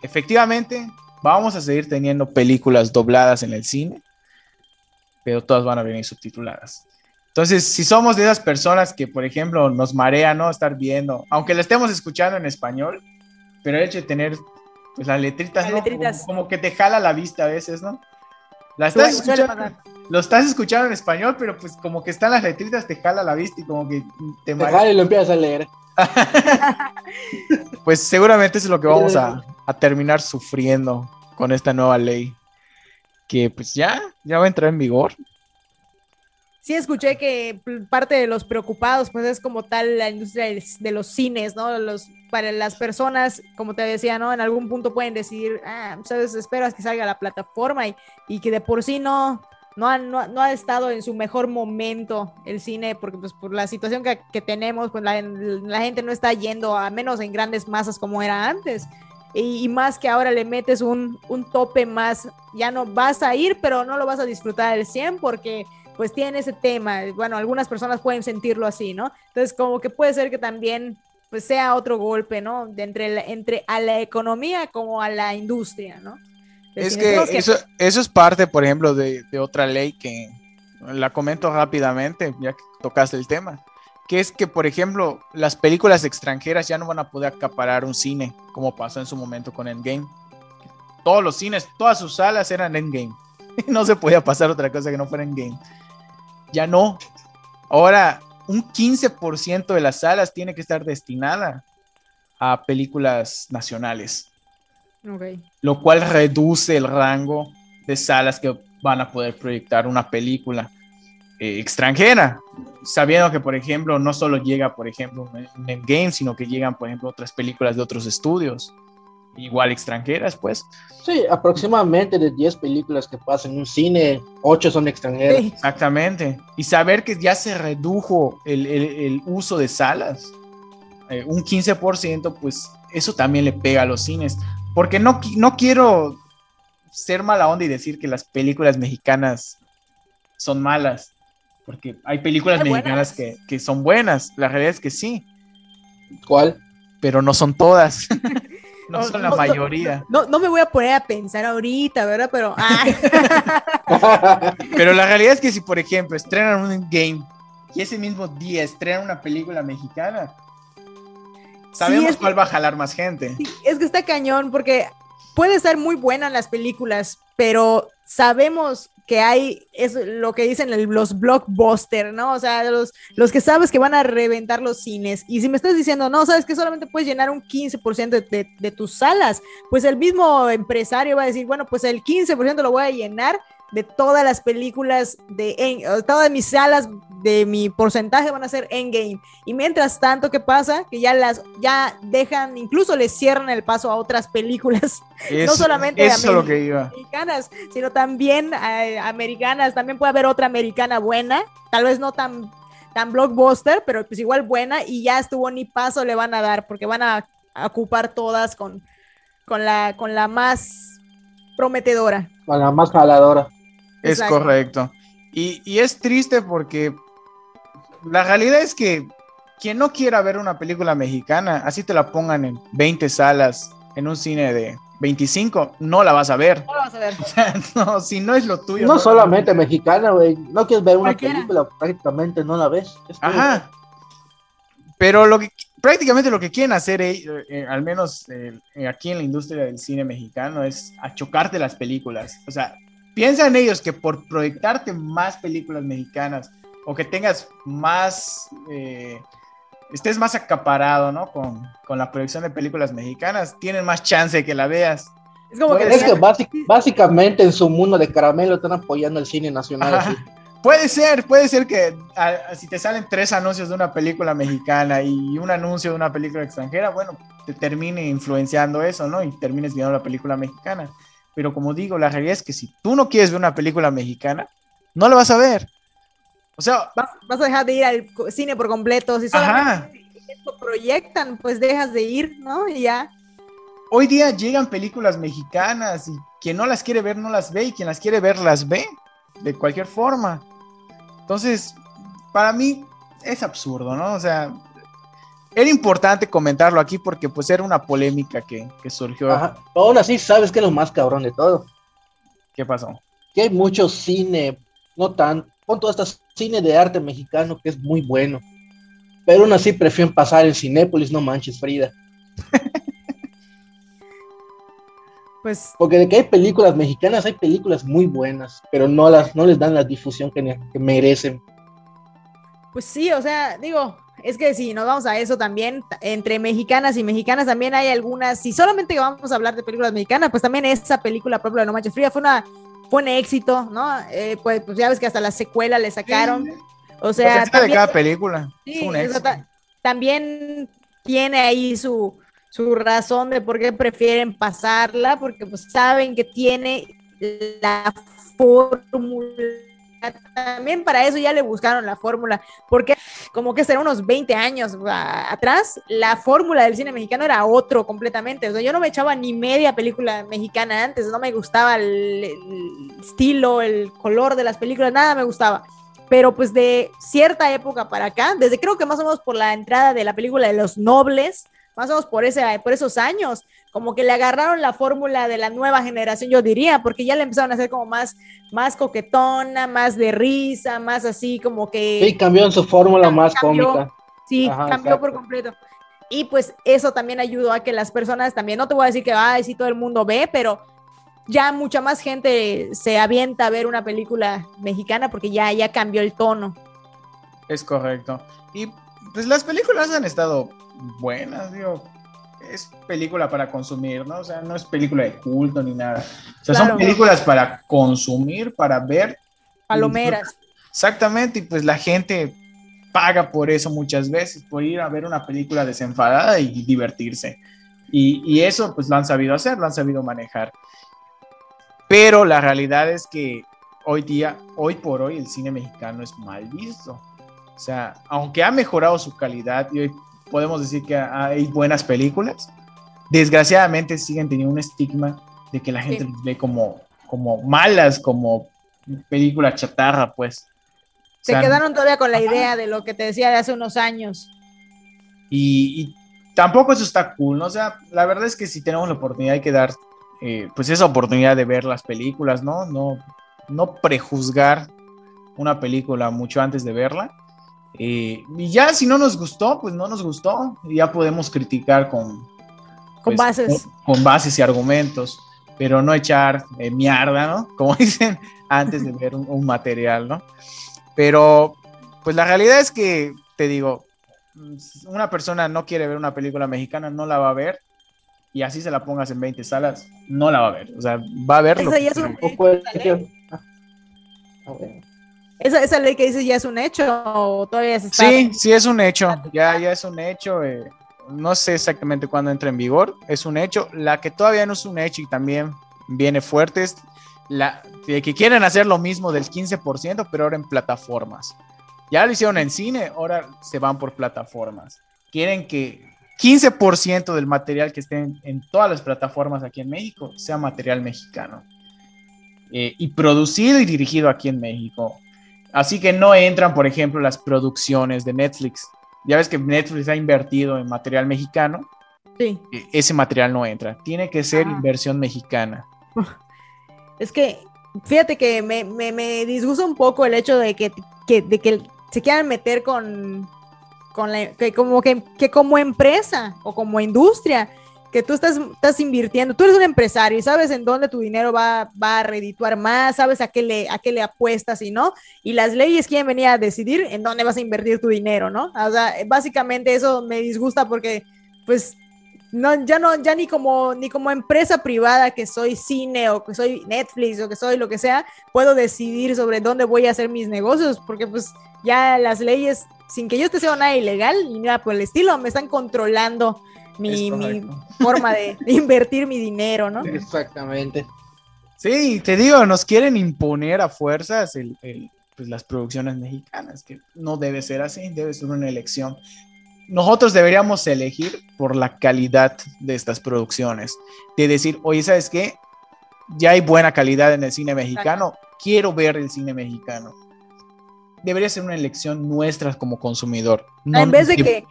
A: efectivamente vamos a seguir teniendo películas dobladas en el cine, pero todas van a venir subtituladas. Entonces, si somos de esas personas que, por ejemplo, nos marea, ¿no? Estar viendo, aunque la estemos escuchando en español, pero el hecho de tener, pues, las letritas,
C: Las
A: ¿no?
C: letritas.
A: Como, como que te jala la vista a veces, ¿no? La estás escuchando, lo estás escuchando en español, pero pues como que están las letritas, te jala la vista y como que te
B: Te
A: marea.
B: jala y lo empiezas a leer.
A: Pues seguramente eso es lo que vamos a, a terminar sufriendo con esta nueva ley. Que pues ya, ya va a entrar en vigor.
C: Sí, escuché que parte de los preocupados, pues es como tal la industria de los cines, ¿no? Los, para las personas, como te decía, ¿no? En algún punto pueden decidir, ah, sabes, esperas que salga la plataforma y, y que de por sí no, no, ha, no, no ha estado en su mejor momento el cine, porque pues por la situación que, que tenemos, pues la, la gente no está yendo, a menos en grandes masas como era antes. Y, y más que ahora le metes un, un tope más, ya no vas a ir, pero no lo vas a disfrutar al 100 porque pues tiene ese tema. Bueno, algunas personas pueden sentirlo así, ¿no? Entonces, como que puede ser que también pues sea otro golpe, ¿no? De entre, la- entre a la economía como a la industria, ¿no?
A: Es que eso, eso es parte, por ejemplo, de, de otra ley que la comento rápidamente, ya que tocaste el tema. Que es que, por ejemplo, las películas extranjeras ya no van a poder acaparar un cine, como pasó en su momento con Endgame. Todos los cines, todas sus salas eran Endgame. No se podía pasar otra cosa que no fuera Endgame. Ya no. Ahora, un 15% de las salas tiene que estar destinada a películas nacionales lo cual reduce el rango de salas que van a poder proyectar una película. Eh, extranjera, sabiendo que, por ejemplo, no solo llega, por ejemplo, en Game, sino que llegan, por ejemplo, otras películas de otros estudios, igual extranjeras, pues.
B: Sí, aproximadamente de 10 películas que pasan en un cine, 8 son extranjeras.
A: Exactamente. Y saber que ya se redujo el, el, uso de salas, eh, un 15%, pues eso también le pega a los cines. Porque no, no quiero ser mala onda y decir que las películas mexicanas son malas porque hay películas mexicanas que, que, son buenas, la realidad es que sí.
B: ¿Cuál?
A: Pero no son todas. no, son la mayoría.
C: No, no, me voy a poner a pensar ahorita, ¿verdad? Pero.
A: Pero la realidad es que si, por ejemplo, estrenan un game y ese mismo día estrenan una película mexicana, sabemos cuál va a jalar más gente.
C: es que está cañón, porque puede ser muy buena las películas, pero sabemos que hay, es lo que dicen los blockbusters, ¿no? O sea, los, los que sabes que van a reventar los cines. Y si me estás diciendo, no, sabes que solamente puedes llenar un 15% de, de, tus salas, pues el mismo empresario va a decir, bueno, pues el 15% lo voy a llenar de todas las películas de en, todas mis salas de mi porcentaje van a ser Endgame. Y mientras tanto, ¿qué pasa? Que ya las ya dejan, incluso les cierran el paso a otras películas, no solamente americanas, sino también eh, americanas. También puede haber otra americana buena, tal vez no tan tan blockbuster, pero pues igual buena y ya estuvo ni paso le van a dar porque van a, ocupar todas con, con, la, con la más prometedora.
B: Con la más jaladora.
A: Es correcto. Y, y, es triste porque la realidad es que quien no quiera ver una película mexicana, así te la pongan en 20 salas, en un cine de 25, no la vas a ver.
C: No la vas a ver.
A: no, si no es lo tuyo.
B: No, solamente mexicana, güey. No quieres ver una película, prácticamente no la ves.
A: Ajá. Pero lo que prácticamente lo que quieren hacer, eh, eh, al menos eh, aquí en la industria del cine mexicano, es achocarte las películas. O sea, piensan ellos que por proyectarte más películas mexicanas o que tengas más, eh, estés más acaparado, ¿no? Con, con, la proyección de películas mexicanas, tienen más chance de que la veas.
B: Es como que, básicamente en su mundo de caramelo están apoyando el cine nacional.
A: Puede ser, puede ser que si te salen tres anuncios de una película mexicana y un anuncio de una película extranjera, bueno, te termine influenciando eso, ¿no? Y termines viendo la película mexicana. Pero como digo, la realidad es que si tú no quieres ver una película mexicana, no la vas a ver. O sea,
C: vas, a dejar de ir al cine por completo. Si solamente esto proyectan, pues dejas de ir, ¿no? Y ya.
A: Hoy día llegan películas mexicanas y quien no las quiere ver no las ve y quien las quiere ver las ve de cualquier forma. Entonces, para mí es absurdo, ¿no? O sea, era importante comentarlo aquí porque pues era una polémica que, que surgió. Ajá.
B: Aún así, ¿sabes qué es lo más cabrón de todo?
A: ¿Qué pasó?
B: Que hay mucho cine, no tan, con todo este cine de arte mexicano que es muy bueno. Pero aún así prefieren pasar en Cinépolis, no manches, Frida.
C: pues.
B: Porque de que hay películas mexicanas, hay películas muy buenas, pero no, las, no les dan la difusión que, que merecen.
C: Pues sí, o sea, digo, es que si nos vamos a eso también, entre mexicanas y mexicanas también hay algunas, si solamente vamos a hablar de películas mexicanas, pues también esa película propia de No Manches Frida fue una fue un éxito, ¿no? Eh, pues, pues, ya ves que hasta la secuela le sacaron. O sea,
A: también, de cada película. Sí,
C: también tiene ahí su, su razón de por qué prefieren pasarla, porque pues saben que tiene la fórmula también para eso ya le buscaron la fórmula, porque como que será unos 20 años atrás, la fórmula del cine mexicano era otro completamente. O yo no me echaba ni media película mexicana antes, no me gustaba el, estilo, el color de las películas, nada me gustaba. Pero pues de cierta época para acá, desde creo que más o menos por la entrada de la película de Los Nobles, más o menos por, ese, por esos años, como que le agarraron la fórmula de la nueva generación, yo diría, porque ya le empezaron a hacer como más, más coquetona, más de risa, más así como que...
B: Sí, cambió en su fórmula más cómica.
C: Sí, cambió por completo. Y pues eso también ayudó a que las personas también, no te voy a decir que, ay, sí, todo el mundo ve, pero ya mucha más gente se avienta a ver una película mexicana porque ya, ya cambió el tono.
A: Es correcto. Y pues las películas han estado buenas, digo, es película para consumir, ¿no? O sea, no es película de culto ni nada. O sea, son películas para consumir, para ver.
C: Palomeras.
A: Exactamente, y pues la gente paga por eso muchas veces, por ir a ver una película desenfadada y divertirse. Y, y eso pues lo han sabido hacer, lo han sabido manejar. Pero la realidad es que hoy día, hoy por hoy, el cine mexicano es mal visto. O sea, aunque ha mejorado su calidad y hoy podemos decir que hay buenas películas, desgraciadamente siguen teniendo un estigma de que la gente los ve como, como malas, como película chatarra, pues.
C: Se quedaron todavía con la idea de lo que te decía de hace unos años.
A: Y, tampoco eso está cool, ¿no? O sea, la verdad es que si tenemos la oportunidad hay que dar, eh, pues esa oportunidad de ver las películas, ¿no? No, no prejuzgar una película mucho antes de verla. Eh, y ya si no nos gustó, pues no nos gustó. Ya podemos criticar con,
C: con pues, bases.
A: Con, bases y argumentos, pero no echar eh, mierda, ¿no? Como dicen antes de ver un, material, ¿no? Pero, pues la realidad es que, te digo, una persona no quiere ver una película mexicana, no la va a ver, y así se la pongas en 20 salas, no la va a ver. O sea, va a ver lo que...
C: ¿Esa, ¿Esa, ley que dices ya es un hecho o todavía se
A: está... Sí, sí es un hecho, ya, ya es un hecho. Eh, no sé exactamente cuándo entra en vigor, es un hecho. La que todavía no es un hecho y también viene fuerte es la de que quieren hacer lo mismo del 15%, pero ahora en plataformas. Ya lo hicieron en cine, ahora se van por plataformas. Quieren que 15% del material que esté en, todas las plataformas aquí en México sea material mexicano. Eh, y producido y dirigido aquí en México. Así que no entran, por ejemplo, las producciones de Netflix. Ya ves que Netflix ha invertido en material mexicano.
C: Sí.
A: E, ese material no entra. Tiene que ser inversión mexicana.
C: Es que, fíjate que me, me, disgusta un poco el hecho de que, de que se quieran meter con, con la, que como que, que como empresa o como industria que tú estás, estás invirtiendo, tú eres un empresario y sabes en dónde tu dinero va, va a redituar más, sabes a qué, le, a qué le apuestas y no, y las leyes quieren venir a decidir en dónde vas a invertir tu dinero, ¿no? O sea, básicamente eso me disgusta porque, pues, no, ya no, ya ni como, ni como empresa privada que soy cine o que soy Netflix o que soy lo que sea, puedo decidir sobre dónde voy a hacer mis negocios, porque pues ya las leyes, sin que yo esté haciendo nada ilegal ni nada por el estilo, me están controlando mi, forma de, invertir mi dinero, ¿no?
B: Exactamente.
A: Sí, te digo, nos quieren imponer a fuerzas el, pues las producciones mexicanas, que no debe ser así, debe ser una elección. Nosotros deberíamos elegir por la calidad de estas producciones, de decir, oye, ¿sabes qué? Ya hay buena calidad en el cine mexicano, quiero ver el cine mexicano. Debería ser una elección nuestra como consumidor.
C: en vez de que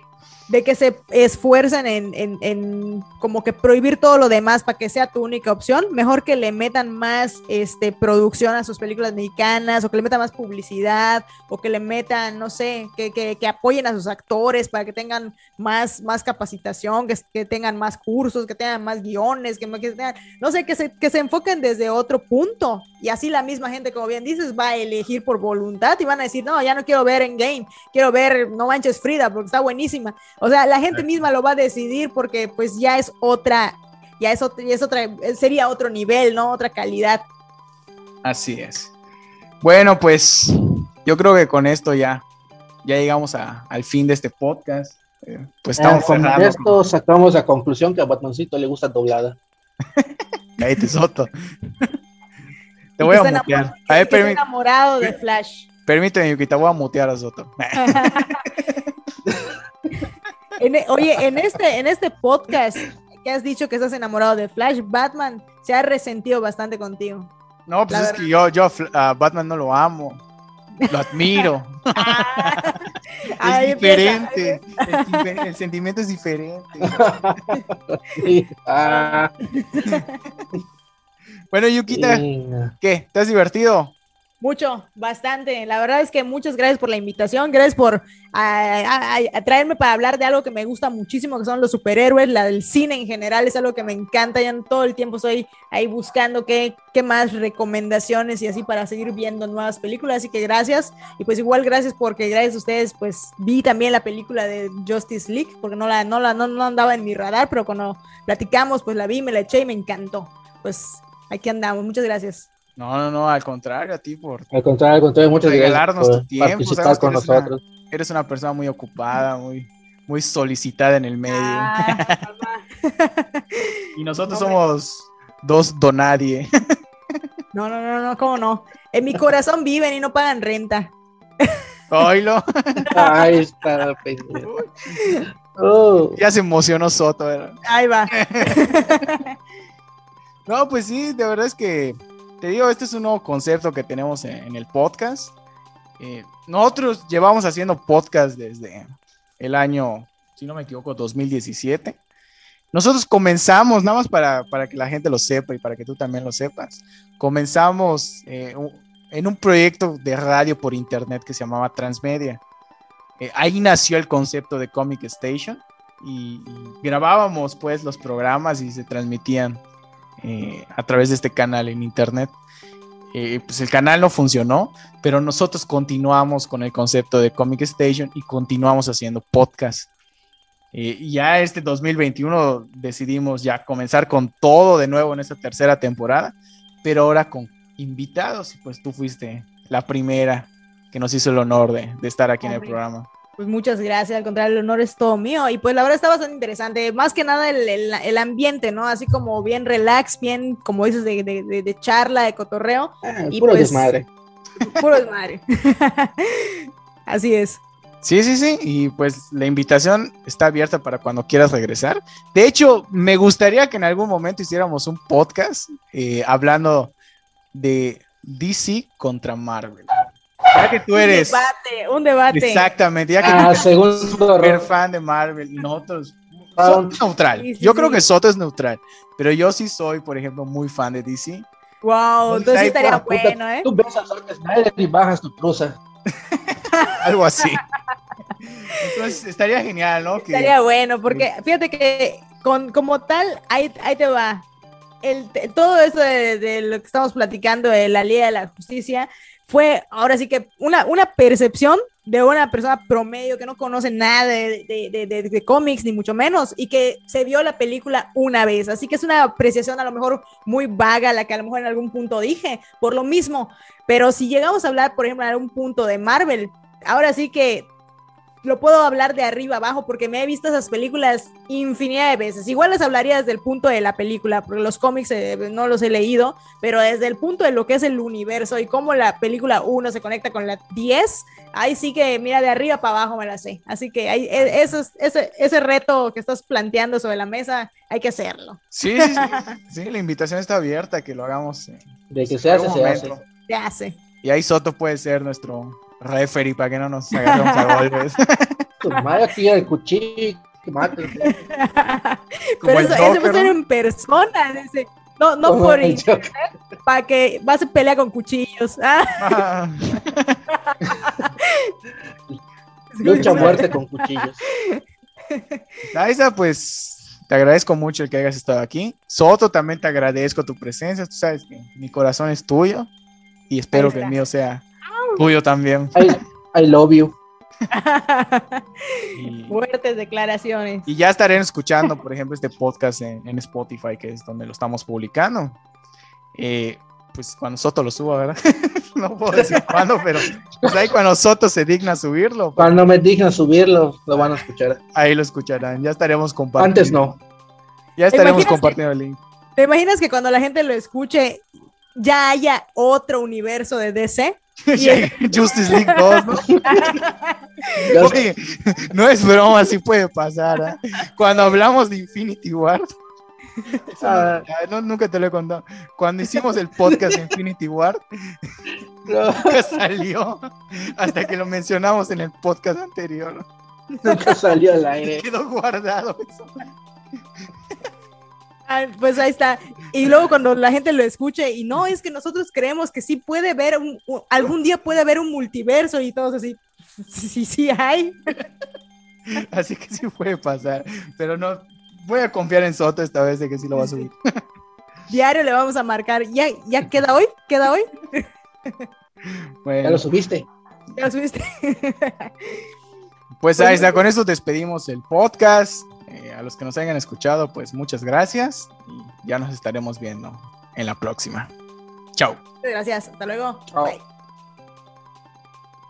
C: de que se esfuerzan en, en, en, como que prohibir todo lo demás para que sea tu única opción, mejor que le metan más este, producción a sus películas mexicanas, o que le metan más publicidad, o que le metan, no sé, que, que, que apoyen a sus actores para que tengan más, más capacitación, que, que tengan más cursos, que tengan más guiones, que, no sé, que se, que se enfoquen desde otro punto. Y así la misma gente, como bien dices, va a elegir por voluntad y van a decir, no, ya no quiero ver en game, quiero ver No Manches Frida porque está o sea, la gente misma lo va a decidir porque pues ya es otra, ya es otra, es otra, sería otro nivel, ¿no? Otra calidad.
A: Así es. Bueno, pues yo creo que con esto ya, ya llegamos al fin de este podcast. Eh, pues estamos
B: eh, con esto sacamos la conclusión que a Batoncito le gusta doblada.
A: Cállate, Soto. Te voy a mutear. A
C: ver, enamorado de Flash.
A: Permíteme, Yuki, te voy a mutear a Soto.
C: E, oye, en este, en este podcast que has dicho que estás enamorado de Flash, Batman se ha resentido bastante contigo.
A: No, pues es que yo, yo a Batman no lo amo. Lo admiro. Ah. es diferente. El, sentimiento es diferente. Ah. bueno, Yukita, ¿qué? ¿Te has divertido?
C: Mucho, bastante. La verdad es que muchas gracias por la invitación, gracias por traerme para hablar de algo que me gusta muchísimo, que son los superhéroes, la del cine en general, es algo que me encanta, ya todo el tiempo estoy ahí buscando qué, qué más recomendaciones y así para seguir viendo nuevas películas, así que gracias. Y pues igual gracias porque gracias a ustedes pues vi también la película de Justice League, porque no la, no la no, no andaba en mi radar, pero cuando platicamos pues la vi, me la eché y me encantó. Pues aquí andamos, muchas gracias.
A: No, no, no, al contrario, a ti por
B: Al contrario, al contrario, muchas
A: regalarnos
B: gracias
A: tu tiempo.
B: participar
A: Sabemos
B: con
A: eres una-
B: nosotros.
A: eres una persona muy ocupada, muy, muy solicitada en el medio.
C: Ah,
A: y nosotros
C: no,
A: somos dos donadie.
C: No, no, no, no, cómo no. En mi corazón viven y no pagan renta.
A: Oilo,
B: Ahí está. Oh,
A: ya se emocionó Soto. ¿verdad?
C: Ahí va.
A: No, pues sí, de verdad es que te digo, este es un nuevo concepto que tenemos en, el podcast. Eh, nosotros llevamos haciendo podcast desde el año, si no me equivoco, 2017. Nosotros comenzamos, nada más para, para que la gente lo sepa y para que tú también lo sepas, comenzamos eh, en un proyecto de radio por internet que se llamaba Transmedia. Eh, ahí nació el concepto de Comic Station y, y grabábamos pues los programas y se transmitían eh, a través de este canal en internet. Eh, pues el canal no funcionó, pero nosotros continuamos con el concepto de Comic Station y continuamos haciendo podcast. Eh, ya este 2021 decidimos ya comenzar con todo de nuevo en esta tercera temporada, pero ahora con invitados. Pues tú fuiste la primera que nos hizo el honor de, de estar aquí en el programa.
C: Pues muchas gracias, al contrario, el honor es todo mío. Y pues la verdad está bastante interesante. Más que nada el, el- el ambiente, ¿no? Así como bien relax, bien, como dices, de, de- de- de charla, de cotorreo.
B: ah,
C: Y
B: puro
C: pues-
B: desmadre.
C: Puro desmadre. Así es.
A: Sí, sí, sí, y pues la invitación está abierta para cuando quieras regresar. De hecho, me gustaría que en algún momento hiciéramos un podcast eh, hablando de DC contra Marvel. Ya que tú eres
C: Un debate, un debate.
A: exactamente, ya que
B: Ah,
A: tú eres
B: segundo error.
A: fan de Marvel y nosotros
B: Ah,
A: Soto es neutral.
C: Sí, sí,
A: Yo creo
C: sí.
A: que Soto es neutral, pero yo sí soy, por ejemplo, muy fan de DC.
C: Wow, entonces estaría
B: puta,
C: bueno, ¿eh?
B: Tú ves a Zack Snyder y bajas tu truza.
A: Algo así. Entonces estaría genial, ¿no? Que-
C: Estaría bueno, porque fíjate que con, como tal, ahí, ahí te va. El, todo eso de, de lo que estamos platicando de la Liga de la Justicia fue ahora sí que una, una percepción de una persona promedio que no conoce nada de, de- de- de- cómics, ni mucho menos, y que se vio la película una vez. Así que es una apreciación a lo mejor muy vaga, la que a lo mejor en algún punto dije, por lo mismo. Pero si llegamos a hablar, por ejemplo, en algún punto de Marvel, ahora sí que lo puedo hablar de arriba abajo porque me he visto esas películas infinidad de veces. Igual les hablaría desde el punto de la película, porque los cómics eh, no los he leído, pero desde el punto de lo que es el universo y cómo la película 1 se conecta con la 10, ahí sí que, mira, de arriba para abajo me la sé. Así que ahí, e- eso es- ese, ese reto que estás planteando sobre la mesa, hay que hacerlo.
A: Sí, sí, sí, sí, la invitación está abierta, que lo hagamos. eh,
B: De que se hace, se hace.
C: Se hace.
A: Y ahí Soto puede ser nuestro referee para que no nos agarremos a golpes.
B: Tu madre aquí el cuchillo. que mate.
A: Como
C: pero
A: el
C: eso, eso va a
A: Joker,
C: ser en persona. dice. No, no
B: Como
C: por
B: el
C: internet, para que vas a pelear con cuchillos. Ah.
A: Ah,
B: Lucha muerte con cuchillos.
A: Aiza, pues te agradezco mucho el que hayas estado aquí. Soto, también te agradezco tu presencia. Tú sabes que mi corazón es tuyo y espero que el mío sea tuyo también.
B: I, I love you.
A: Y,
C: Fuertes declaraciones.
A: y ya estaré escuchando, por ejemplo, este podcast en, en Spotify, que es donde lo estamos publicando. Eh, pues cuando Soto lo suba, ¿verdad? no puedo decir cuándo, pero pues ahí cuando Soto se digna subirlo,
B: Cuando me dignan subirlo, lo van a escuchar.
A: ahí lo escucharán. Ya estaremos compartiendo.
B: Antes no.
A: Ya estaremos
C: que-
A: compartiendo el link.
C: ¿Te imaginas que cuando la gente lo escuche ya haya otro universo de DC?
A: Justice League 2, ¿no? Oye, no es broma, sí puede pasar. ¿ah? Cuando hablamos de Infinity War,
B: Ah.
A: no- nunca te lo he contado. Cuando hicimos el podcast de Infinity War,
B: no,
A: nunca salió hasta que lo mencionamos en el podcast anterior.
B: nunca salió al aire.
A: Quedó guardado eso.
C: Ah, pues ahí está. Y luego cuando la gente lo escuche y no, es que nosotros creemos que sí puede haber, un, un- algún día puede haber un multiverso y todos así. Sí, sí hay.
A: Así que sí puede pasar. Pero no, voy a confiar en Soto esta vez de que sí lo va a subir.
C: Diario le vamos a marcar. ¿Ya, ya queda hoy? ¿Queda hoy?
B: Ya lo subiste.
C: ¿Ya lo subiste?
A: pues ahí está, con eso despedimos el podcast. Eh, a los que nos hayan escuchado, pues muchas gracias y ya nos estaremos viendo en la próxima. Chao.
C: Gracias, hasta luego.
B: Chao.
C: Bye.